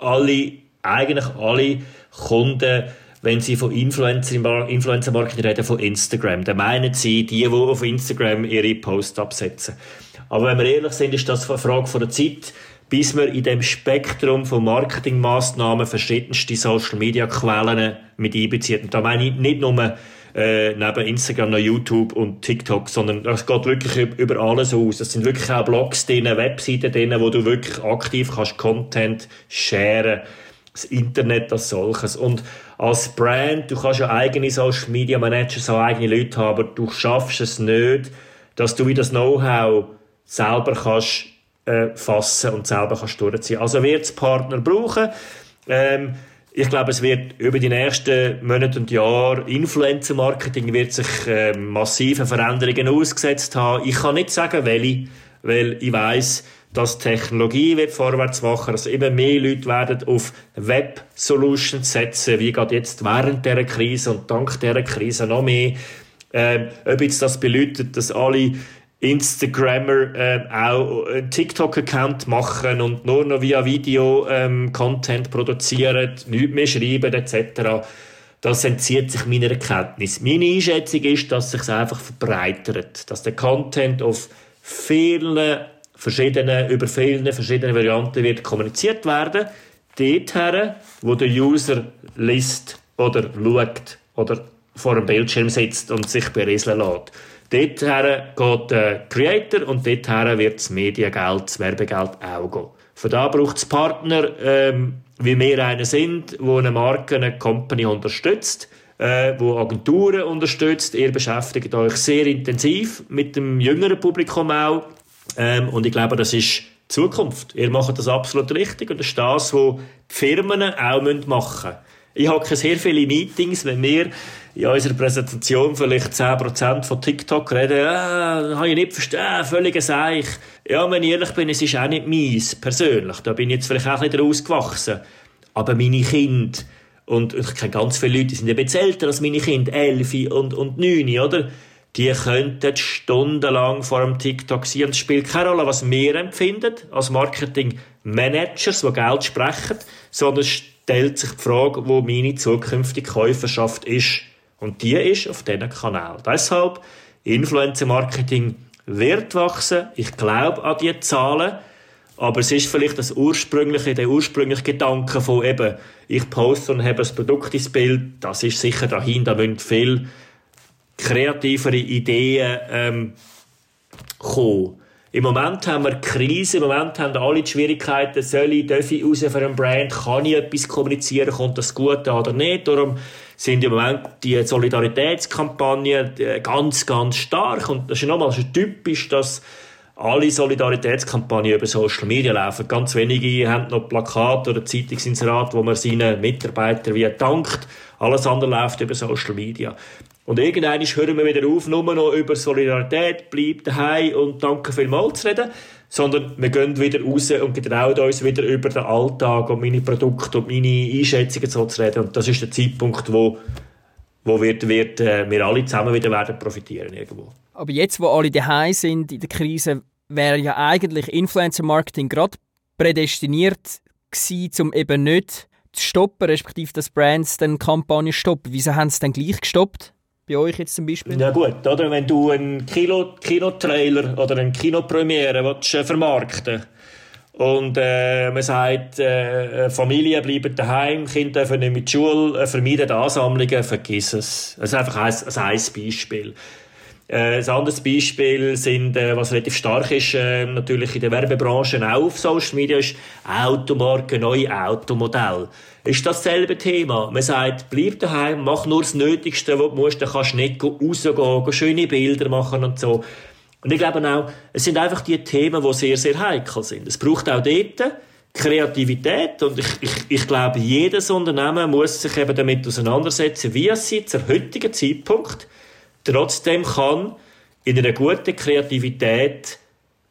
alle, eigentlich alle Kunden, wenn sie von Influencer, Influencer Marketing reden, von Instagram. Dann meinen sie die, die auf Instagram ihre Posts absetzen. Aber wenn wir ehrlich sind, ist das eine Frage der Zeit, bis wir in dem Spektrum von Marketingmaßnahmen verschiedenste Social Media Quellen mit einbeziehen. Und da meine ich nicht nur äh, neben Instagram noch YouTube und TikTok, sondern es geht wirklich über alles aus. Es sind wirklich auch Blogs drin, Webseiten drin, wo du wirklich aktiv kannst Content sharen das Internet als solches. Und als Brand, du kannst ja eigene Social Media Manager, so eigene Leute haben, aber du schaffst es nicht, dass du wie das Know-how selber kannst äh, fassen und selber kannst durchziehen. Also wird es Partner brauchen. Ähm, ich glaube, es wird über die nächsten Monate und Jahre Influencer-Marketing wird sich äh, massive Veränderungen ausgesetzt haben. Ich kann nicht sagen, welche, weil ich weiß, dass Technologie wird vorwärts machen, dass immer mehr Leute werden auf Web-Solutions setzen, wie gerade jetzt während der Krise und dank der Krise noch mehr. Äh, ob jetzt das bedeutet, dass alle Instagrammer äh, auch einen TikTok-Account machen und nur noch via Video ähm, Content produzieren, nichts mehr schreiben etc. Das entzieht sich meiner Kenntnis. Meine Einschätzung ist, dass sich einfach verbreitert, dass der Content auf vielen verschiedenen, über viele verschiedene Varianten wird kommuniziert werden. Dorthin, wo der User liest oder schaut oder vor dem Bildschirm sitzt und sich berieseln lässt. Dorthin geht der Creator und dorthin wird das Mediengeld, das Werbegeld auch gehen. Von da braucht es Partner, ähm, wie wir einer sind, wo eine Marke, eine Company unterstützt, äh, wo Agenturen unterstützt. Ihr beschäftigt euch sehr intensiv mit dem jüngeren Publikum auch. Ähm, und ich glaube, das ist Zukunft. Ihr macht das absolut richtig und das ist das, was die Firmen auch machen müssen. Ich habe sehr viele Meetings, wenn wir in unserer Präsentation vielleicht 10% von TikTok reden, äh, habe ich nicht verstanden, völlig Seich. Ja, wenn ich ehrlich bin, es ist auch nicht meins, persönlich. Da bin ich jetzt vielleicht auch ein bisschen rausgewachsen. Aber meine Kinder, und ich kenne ganz viele Leute, die sind bisschen älter als meine Kinder, 11 und, und 9, oder? Die könnten stundenlang vor einem TikTok sein. Und es spielt keine Rolle, was wir empfinden, als Marketing-Managers, die Geld sprechen, sondern es stellt sich die Frage, wo meine zukünftige Käuferschaft ist. Und die ist auf diesem Kanal. Deshalb, Influencer-Marketing wird wachsen. Ich glaube an diese Zahlen. Aber es ist vielleicht das ursprüngliche, der ursprüngliche Gedanke von eben, ich poste und habe ein Produkt ins Bild, das ist sicher dahin, da müssen viel kreativere Ideen ähm, kommen. Im Moment haben wir Krise, im Moment haben alle die Schwierigkeiten, soll ich, darf ich raus für einen Brand, kann ich etwas kommunizieren, kommt das gut oder nicht. Darum sind im Moment die Solidaritätskampagnen äh, ganz, ganz stark. Und das ist nochmal typisch, dass alle Solidaritätskampagnen über Social Media laufen. Ganz wenige haben noch Plakate oder Zeitungsinserat, wo man seinen Mitarbeitern wie dankt. Alles andere läuft über Social Media. Und irgendwann hören wir wieder auf, nur noch über Solidarität, bleibt daheim und danke vielmals zu reden, sondern wir gehen wieder raus und getrauen uns wieder über den Alltag und meine Produkte und meine Einschätzungen so zu reden. Und das ist der Zeitpunkt, wo, wo wird, wird, äh, wir alle zusammen wieder werden profitieren irgendwo. Aber jetzt, wo alle daheim sind in der Krise, wäre ja eigentlich Influencer-Marketing gerade prädestiniert gewesen, um eben nicht zu stoppen, respektive dass Brands dann Kampagnen stoppen. Wieso haben sie dann gleich gestoppt? Bei euch jetzt zum Beispiel? Ja gut, oder wenn du einen Kino, Kinotrailer oder eine Kinopremiere willst, äh, vermarkten und äh, man sagt, äh, Familien bleiben daheim, Kinder dürfen nicht mit die Schule, äh, vermeiden Ansammlungen, vergiss es. Das ist einfach ein, ein Beispiel. Äh, ein anderes Beispiel sind, äh, was relativ stark ist, äh, natürlich in der Werbebranche auch auf Social Media, ist Automarken, neue Automodelle. Ist dasselbe Thema. Man sagt, bleib daheim, mach nur das Nötigste, was du musst, dann kannst du nicht rausgehen, schöne Bilder machen und so. Und ich glaube auch, es sind einfach die Themen, die sehr, sehr heikel sind. Es braucht auch dort Kreativität und ich, ich, ich glaube, jedes Unternehmen muss sich eben damit auseinandersetzen, wie es sie zum heutigen Zeitpunkt trotzdem kann in einer guten Kreativität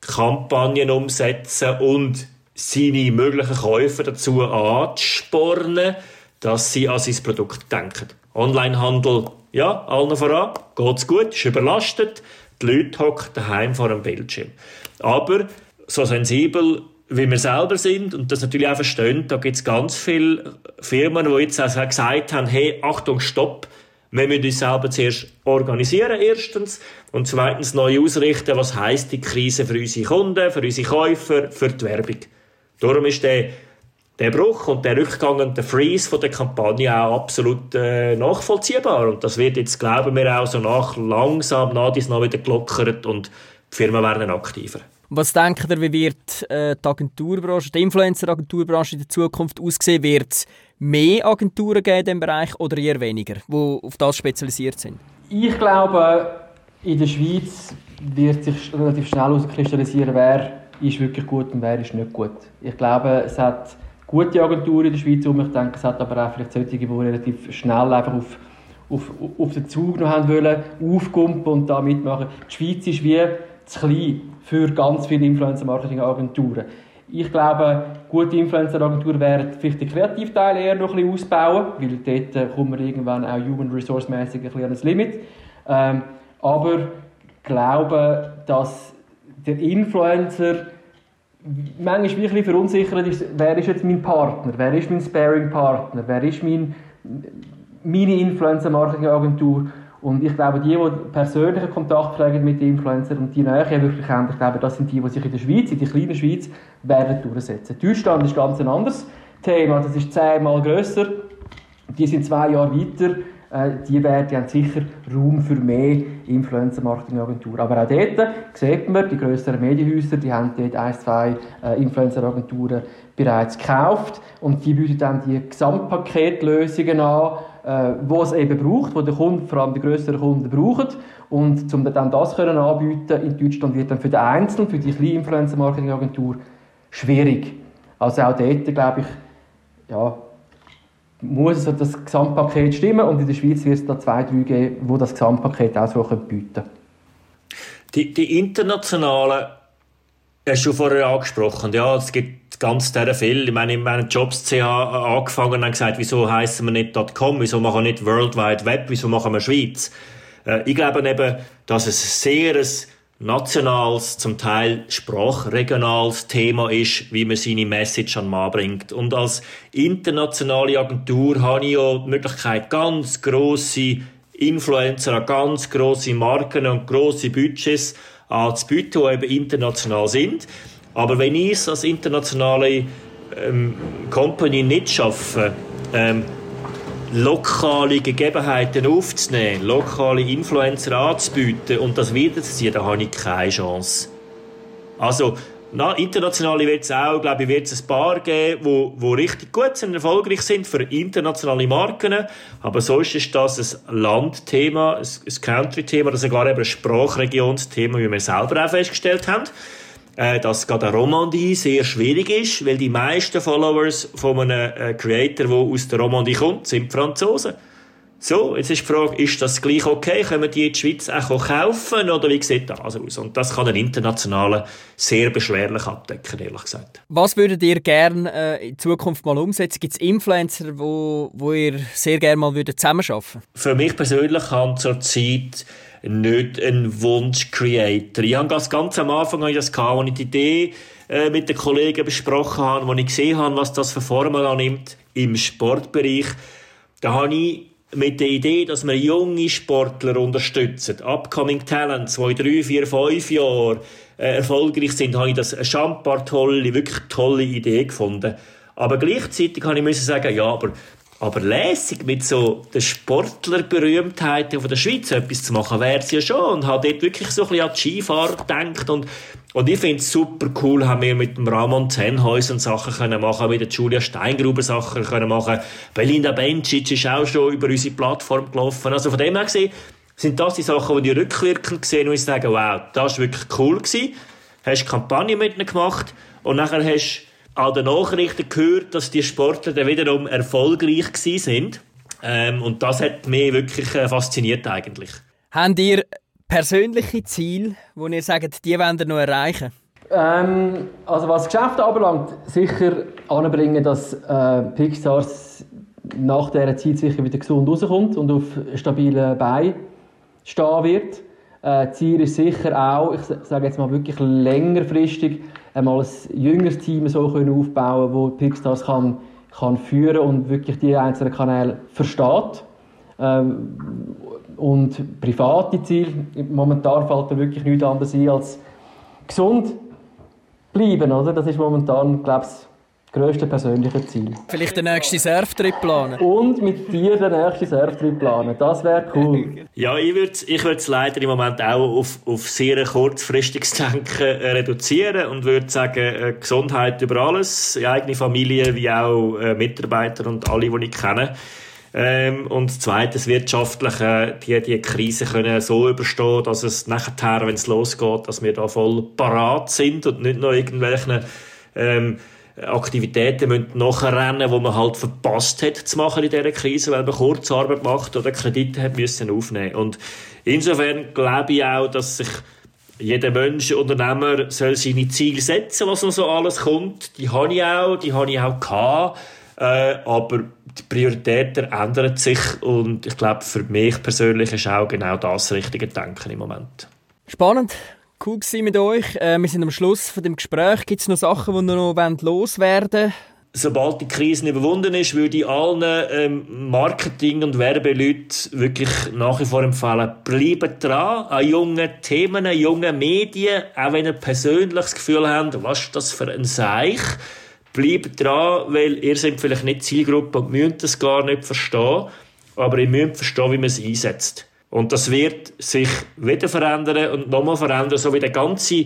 Kampagnen umsetzen und seine möglichen Käufer dazu anzuspornen, dass sie an sein Produkt denken. Onlinehandel, ja, allen voran, geht's gut, ist überlastet, die Leute hocken daheim vor einem Bildschirm. Aber so sensibel wie wir selber sind und das natürlich auch verstehen, da gibt es ganz viele Firmen, die jetzt auch gesagt haben, hey, Achtung, stopp, wir müssen uns selber zuerst organisieren, erstens. Und zweitens neu ausrichten, was heisst die Krise für unsere Kunden, für unsere Käufer, für die Werbung. Darum ist der, der Bruch und der Rückgang und der Freeze von der Kampagne auch absolut äh, nachvollziehbar. Und das wird jetzt, glauben wir, auch so nach, langsam nach dies noch wieder gelockert und die Firmen werden aktiver. Was denkt ihr, wie wird äh, die Agenturbranche, die Influencer-Agenturbranche in der Zukunft aussehen? Wird es mehr Agenturen geben in diesem Bereich oder eher weniger, die auf das spezialisiert sind? Ich glaube, in der Schweiz wird sich relativ schnell herauskristallisieren, wer ist wirklich gut und wer ist nicht gut. Ich glaube, es hat gute Agenturen in der Schweiz und ich denke, es hat aber auch vielleicht solche, die relativ schnell einfach auf, auf, auf den Zug noch haben wollen, aufkumpen und da mitmachen. Die Schweiz ist wie zu klein für ganz viele Influencer-Marketing-Agenturen. Ich glaube, gute Influencer-Agenturen werden vielleicht den Kreativteil eher noch ein bisschen ausbauen, weil dort äh, kommen wir irgendwann auch human resource-mäßig ein bisschen an das Limit. Ähm, aber ich glaube, dass der Influencer manchmal bisschen verunsichert ist, wer ist jetzt mein Partner, wer ist mein Sparing-Partner, wer ist mein, meine Influencer-Marketing-Agentur und ich glaube, die, die persönlichen Kontakt pflegen mit den Influencern und die Nähe wirklich haben, ich glaube, das sind die, die sich in der Schweiz, in der kleinen Schweiz, werden durchsetzen. Deutschland ist ganz ein anderes Thema, das ist zehnmal grösser. Die sind zwei Jahre weiter. Äh, die, die haben sicher Raum für mehr Influencer-Marketing-Agenturen. Aber auch dort sieht man, die grösseren Medienhäuser, die haben dort ein, zwei äh, Influencer-Agenturen bereits gekauft und die bieten dann die Gesamtpaketlösungen an, äh, wo es eben braucht, wo der Kunde, vor allem die größeren Kunden brauchen. Und um dann das können anbieten in Deutschland wird dann für den Einzelnen, für die kleine Influencer-Marketing-Agentur schwierig. Also auch dort, glaube ich, ja, muss das Gesamtpaket stimmen und in der Schweiz wird es da zwei, drei geben, wo das Gesamtpaket auch so bieten können. Die, die internationalen, hast du vorher angesprochen, ja, es gibt ganz viel. Ich meine, in meinen Jobs CH angefangen und gesagt, wieso heißen wir nicht .com, wieso machen wir nicht World Wide Web, wieso machen wir Schweiz? Äh, ich glaube eben, dass es sehr ein nationales, zum Teil sprachregionales Thema ist, wie man seine Message an den Mann bringt. Und als internationale Agentur habe ich ja die Möglichkeit, ganz grosse Influencer an ganz grosse Marken und grosse Budgets anzubieten, die eben international sind. Aber wenn ich es als internationale ähm, Company nicht schaffe, ähm, lokale Gegebenheiten aufzunehmen, lokale Influencer anzubieten und das wiederzuziehen, da habe ich keine Chance. Also, na, internationale wird es auch, glaube ich, wird es ein paar geben, wo, wo richtig gut sind, erfolgreich sind für internationale Marken. Aber sonst ist das ein Landthema, ein, Country-Thema, das sogar eben ein Sprachregionsthema, wie wir selber auch festgestellt haben äh, dass gerade eine Romandie sehr schwierig ist, weil die meisten Followers von einem äh, Creator, der aus der Romandie kommt, sind Franzosen. So, jetzt ist die Frage, ist das gleich okay? Können wir die in der Schweiz auch kaufen oder wie sieht das aus? Und das kann ein internationaler sehr beschwerlich abdecken, ehrlich gesagt. Was würdet ihr gerne äh, in Zukunft mal umsetzen? Gibt es Influencer, wo, wo ihr sehr gerne mal zusammenarbeiten würdet? Für mich persönlich kann zurzeit nicht ein Wunsch-Creator. Ich habe das ganz am Anfang das gehabt, als ich die Idee äh, mit den Kollegen besprochen habe, wo ich gesehen habe, was das für Formen annimmt im Sportbereich. Da habe ich mit der Idee, dass wir junge Sportler unterstützen, upcoming Talents, die in drei, vier, fünf Jahren äh, erfolgreich sind, habe ich das eine schambar tolle, wirklich tolle Idee gefunden. Aber gleichzeitig habe ich sagen, ja, aber aber lässig mit so den Sportlerberühmtheiten von der Schweiz etwas zu machen, wäre es ja schon. Und habe dort wirklich so ein bisschen an die Skifahrer gedacht. Und, und ich finde es super cool, haben wir mit dem Ramon Zenhäusen Sachen können machen, mit der Julia Steingruber Sachen können machen. Belinda Bencic ist auch schon über unsere Plattform gelaufen. Also von dem her gesehen, sind das die Sachen, die ich rückwirkend gesehen und ich sage, wow, das war wirklich cool gewesen. Hast Kampagne mit ihnen gemacht und nachher hast an den Nachrichten gehört, dass die Sportler dann wiederum erfolgreich sind. Ähm, und das hat mich wirklich äh, fasziniert eigentlich. Habt ihr persönliche Ziele, wo ihr sagt, die wollt ihr noch erreichen? Ähm, also was das Geschäft anbelangt, sicher anbringen, dass äh, Pixars nach dieser Zeit sicher wieder gesund rauskommt und auf stabilen Beinen stehen wird. Äh, Ziel ist sicher auch, ich sage jetzt mal wirklich längerfristig, einmal ein jüngeres Team so können aufbauen wo Pixstars kann, kann führen und wirklich die einzelnen Kanäle versteht. Ähm, und private Ziele, momentan fällt da wirklich nichts anderes ein als gesund bleiben, oder? Das ist momentan, glaube ich, grösste persönliche Ziel. Vielleicht den nächsten Surftrip planen. Und mit dir den nächsten Surftrip planen. Das wäre cool. Ja, ich würde ich es leider im Moment auch auf, auf sehr kurzfristiges Denken äh, reduzieren und würde sagen, äh, Gesundheit über alles, die eigene Familie wie auch äh, Mitarbeiter und alle, die ich kenne. Ähm, und zweitens wirtschaftlich äh, die, die Krise können so überstehen, dass es nachher, wenn es losgeht, dass wir da voll parat sind und nicht noch irgendwelchen ähm, Aktivitäten müssen nachrennen, die man halt verpasst hat zu machen in dieser Krise, weil man Kurzarbeit macht oder Kredite hat müssen aufnehmen. Und insofern glaube ich auch, dass sich jeder Mensch, Unternehmer, soll seine Ziele setzen, was noch so alles kommt. Die habe ich auch, die habe ich auch gehabt. Äh, aber die Prioritäten ändern sich und ich glaube, für mich persönlich ist auch genau das richtige Denken im Moment. Spannend cool mit euch. Äh, wir sind am Schluss von dem Gespräch. Gibt es noch Sachen, die noch loswerden wollen? Sobald die Krise überwunden ist, würde ich allen ähm, Marketing- und Werbeleuten wirklich nach wie vor empfehlen, bleibt dran an jungen Themen, jungen Medien, auch wenn ihr persönlich das Gefühl habt, was ist das für ein Seich, bleibt dran, weil ihr seid vielleicht nicht Zielgruppe und müsst das gar nicht verstehen, aber ihr müsst verstehen, wie man es einsetzt. Und das wird sich wieder verändern und nochmal verändern, so wie der ganze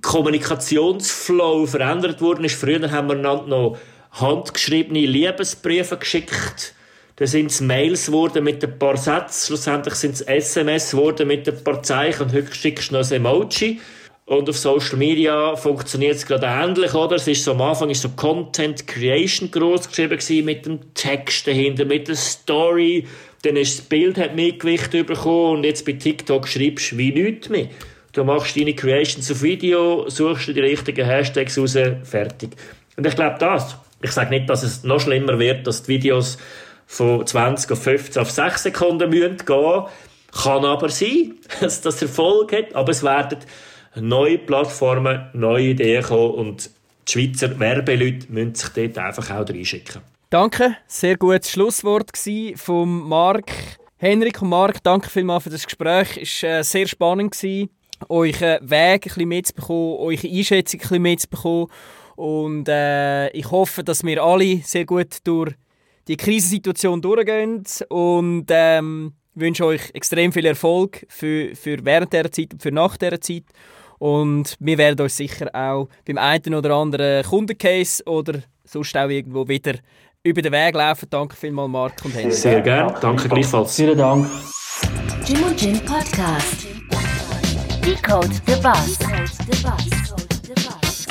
Kommunikationsflow verändert worden ist. Früher haben wir noch handgeschriebene Liebesbriefe geschickt. Dann sind es Mails geworden mit ein paar Sätzen. Schlussendlich sind es SMS geworden mit ein paar Zeichen. Und heute schickst du noch ein Emoji. Und auf Social Media funktioniert es gerade ähnlich, oder? Es ist so, am Anfang ist so Content Creation groß geschrieben mit dem Text dahinter, mit der Story. Dann ist das Bild hat mehr Gewicht bekommen und jetzt bei TikTok schreibst du wie nichts mehr. Du machst deine Creations auf Video, suchst dir die richtigen Hashtags raus, fertig. Und ich glaube das. Ich sage nicht, dass es noch schlimmer wird, dass die Videos von 20 auf 15 auf 6 Sekunden gehen müssen. Kann aber sein, dass das Erfolg hat. Aber es werden neue Plattformen, neue Ideen kommen und die Schweizer Werbeleute müssen sich dort einfach auch reinschicken. Danke, sehr gutes Schlusswort von Marc. Henrik und Marc, danke vielmals für das Gespräch. Es war äh, sehr spannend, euren Weg ein mitzubekommen, eure Einschätzung ein mitzubekommen. Und äh, ich hoffe, dass wir alle sehr gut durch die Krisensituation durchgehen und ähm, wünsche euch extrem viel Erfolg für, für während dieser Zeit und für nach dieser Zeit. Und wir werden euch sicher auch beim einen oder anderen Kundencase oder sonst auch irgendwo wieder über den Weg laufen. Danke vielmals, Marc und Henry. Sehr gerne. Danke gleichfalls. Vielen Dank. Jim und Jim Podcast. Decode the Bus. Decode the Bus.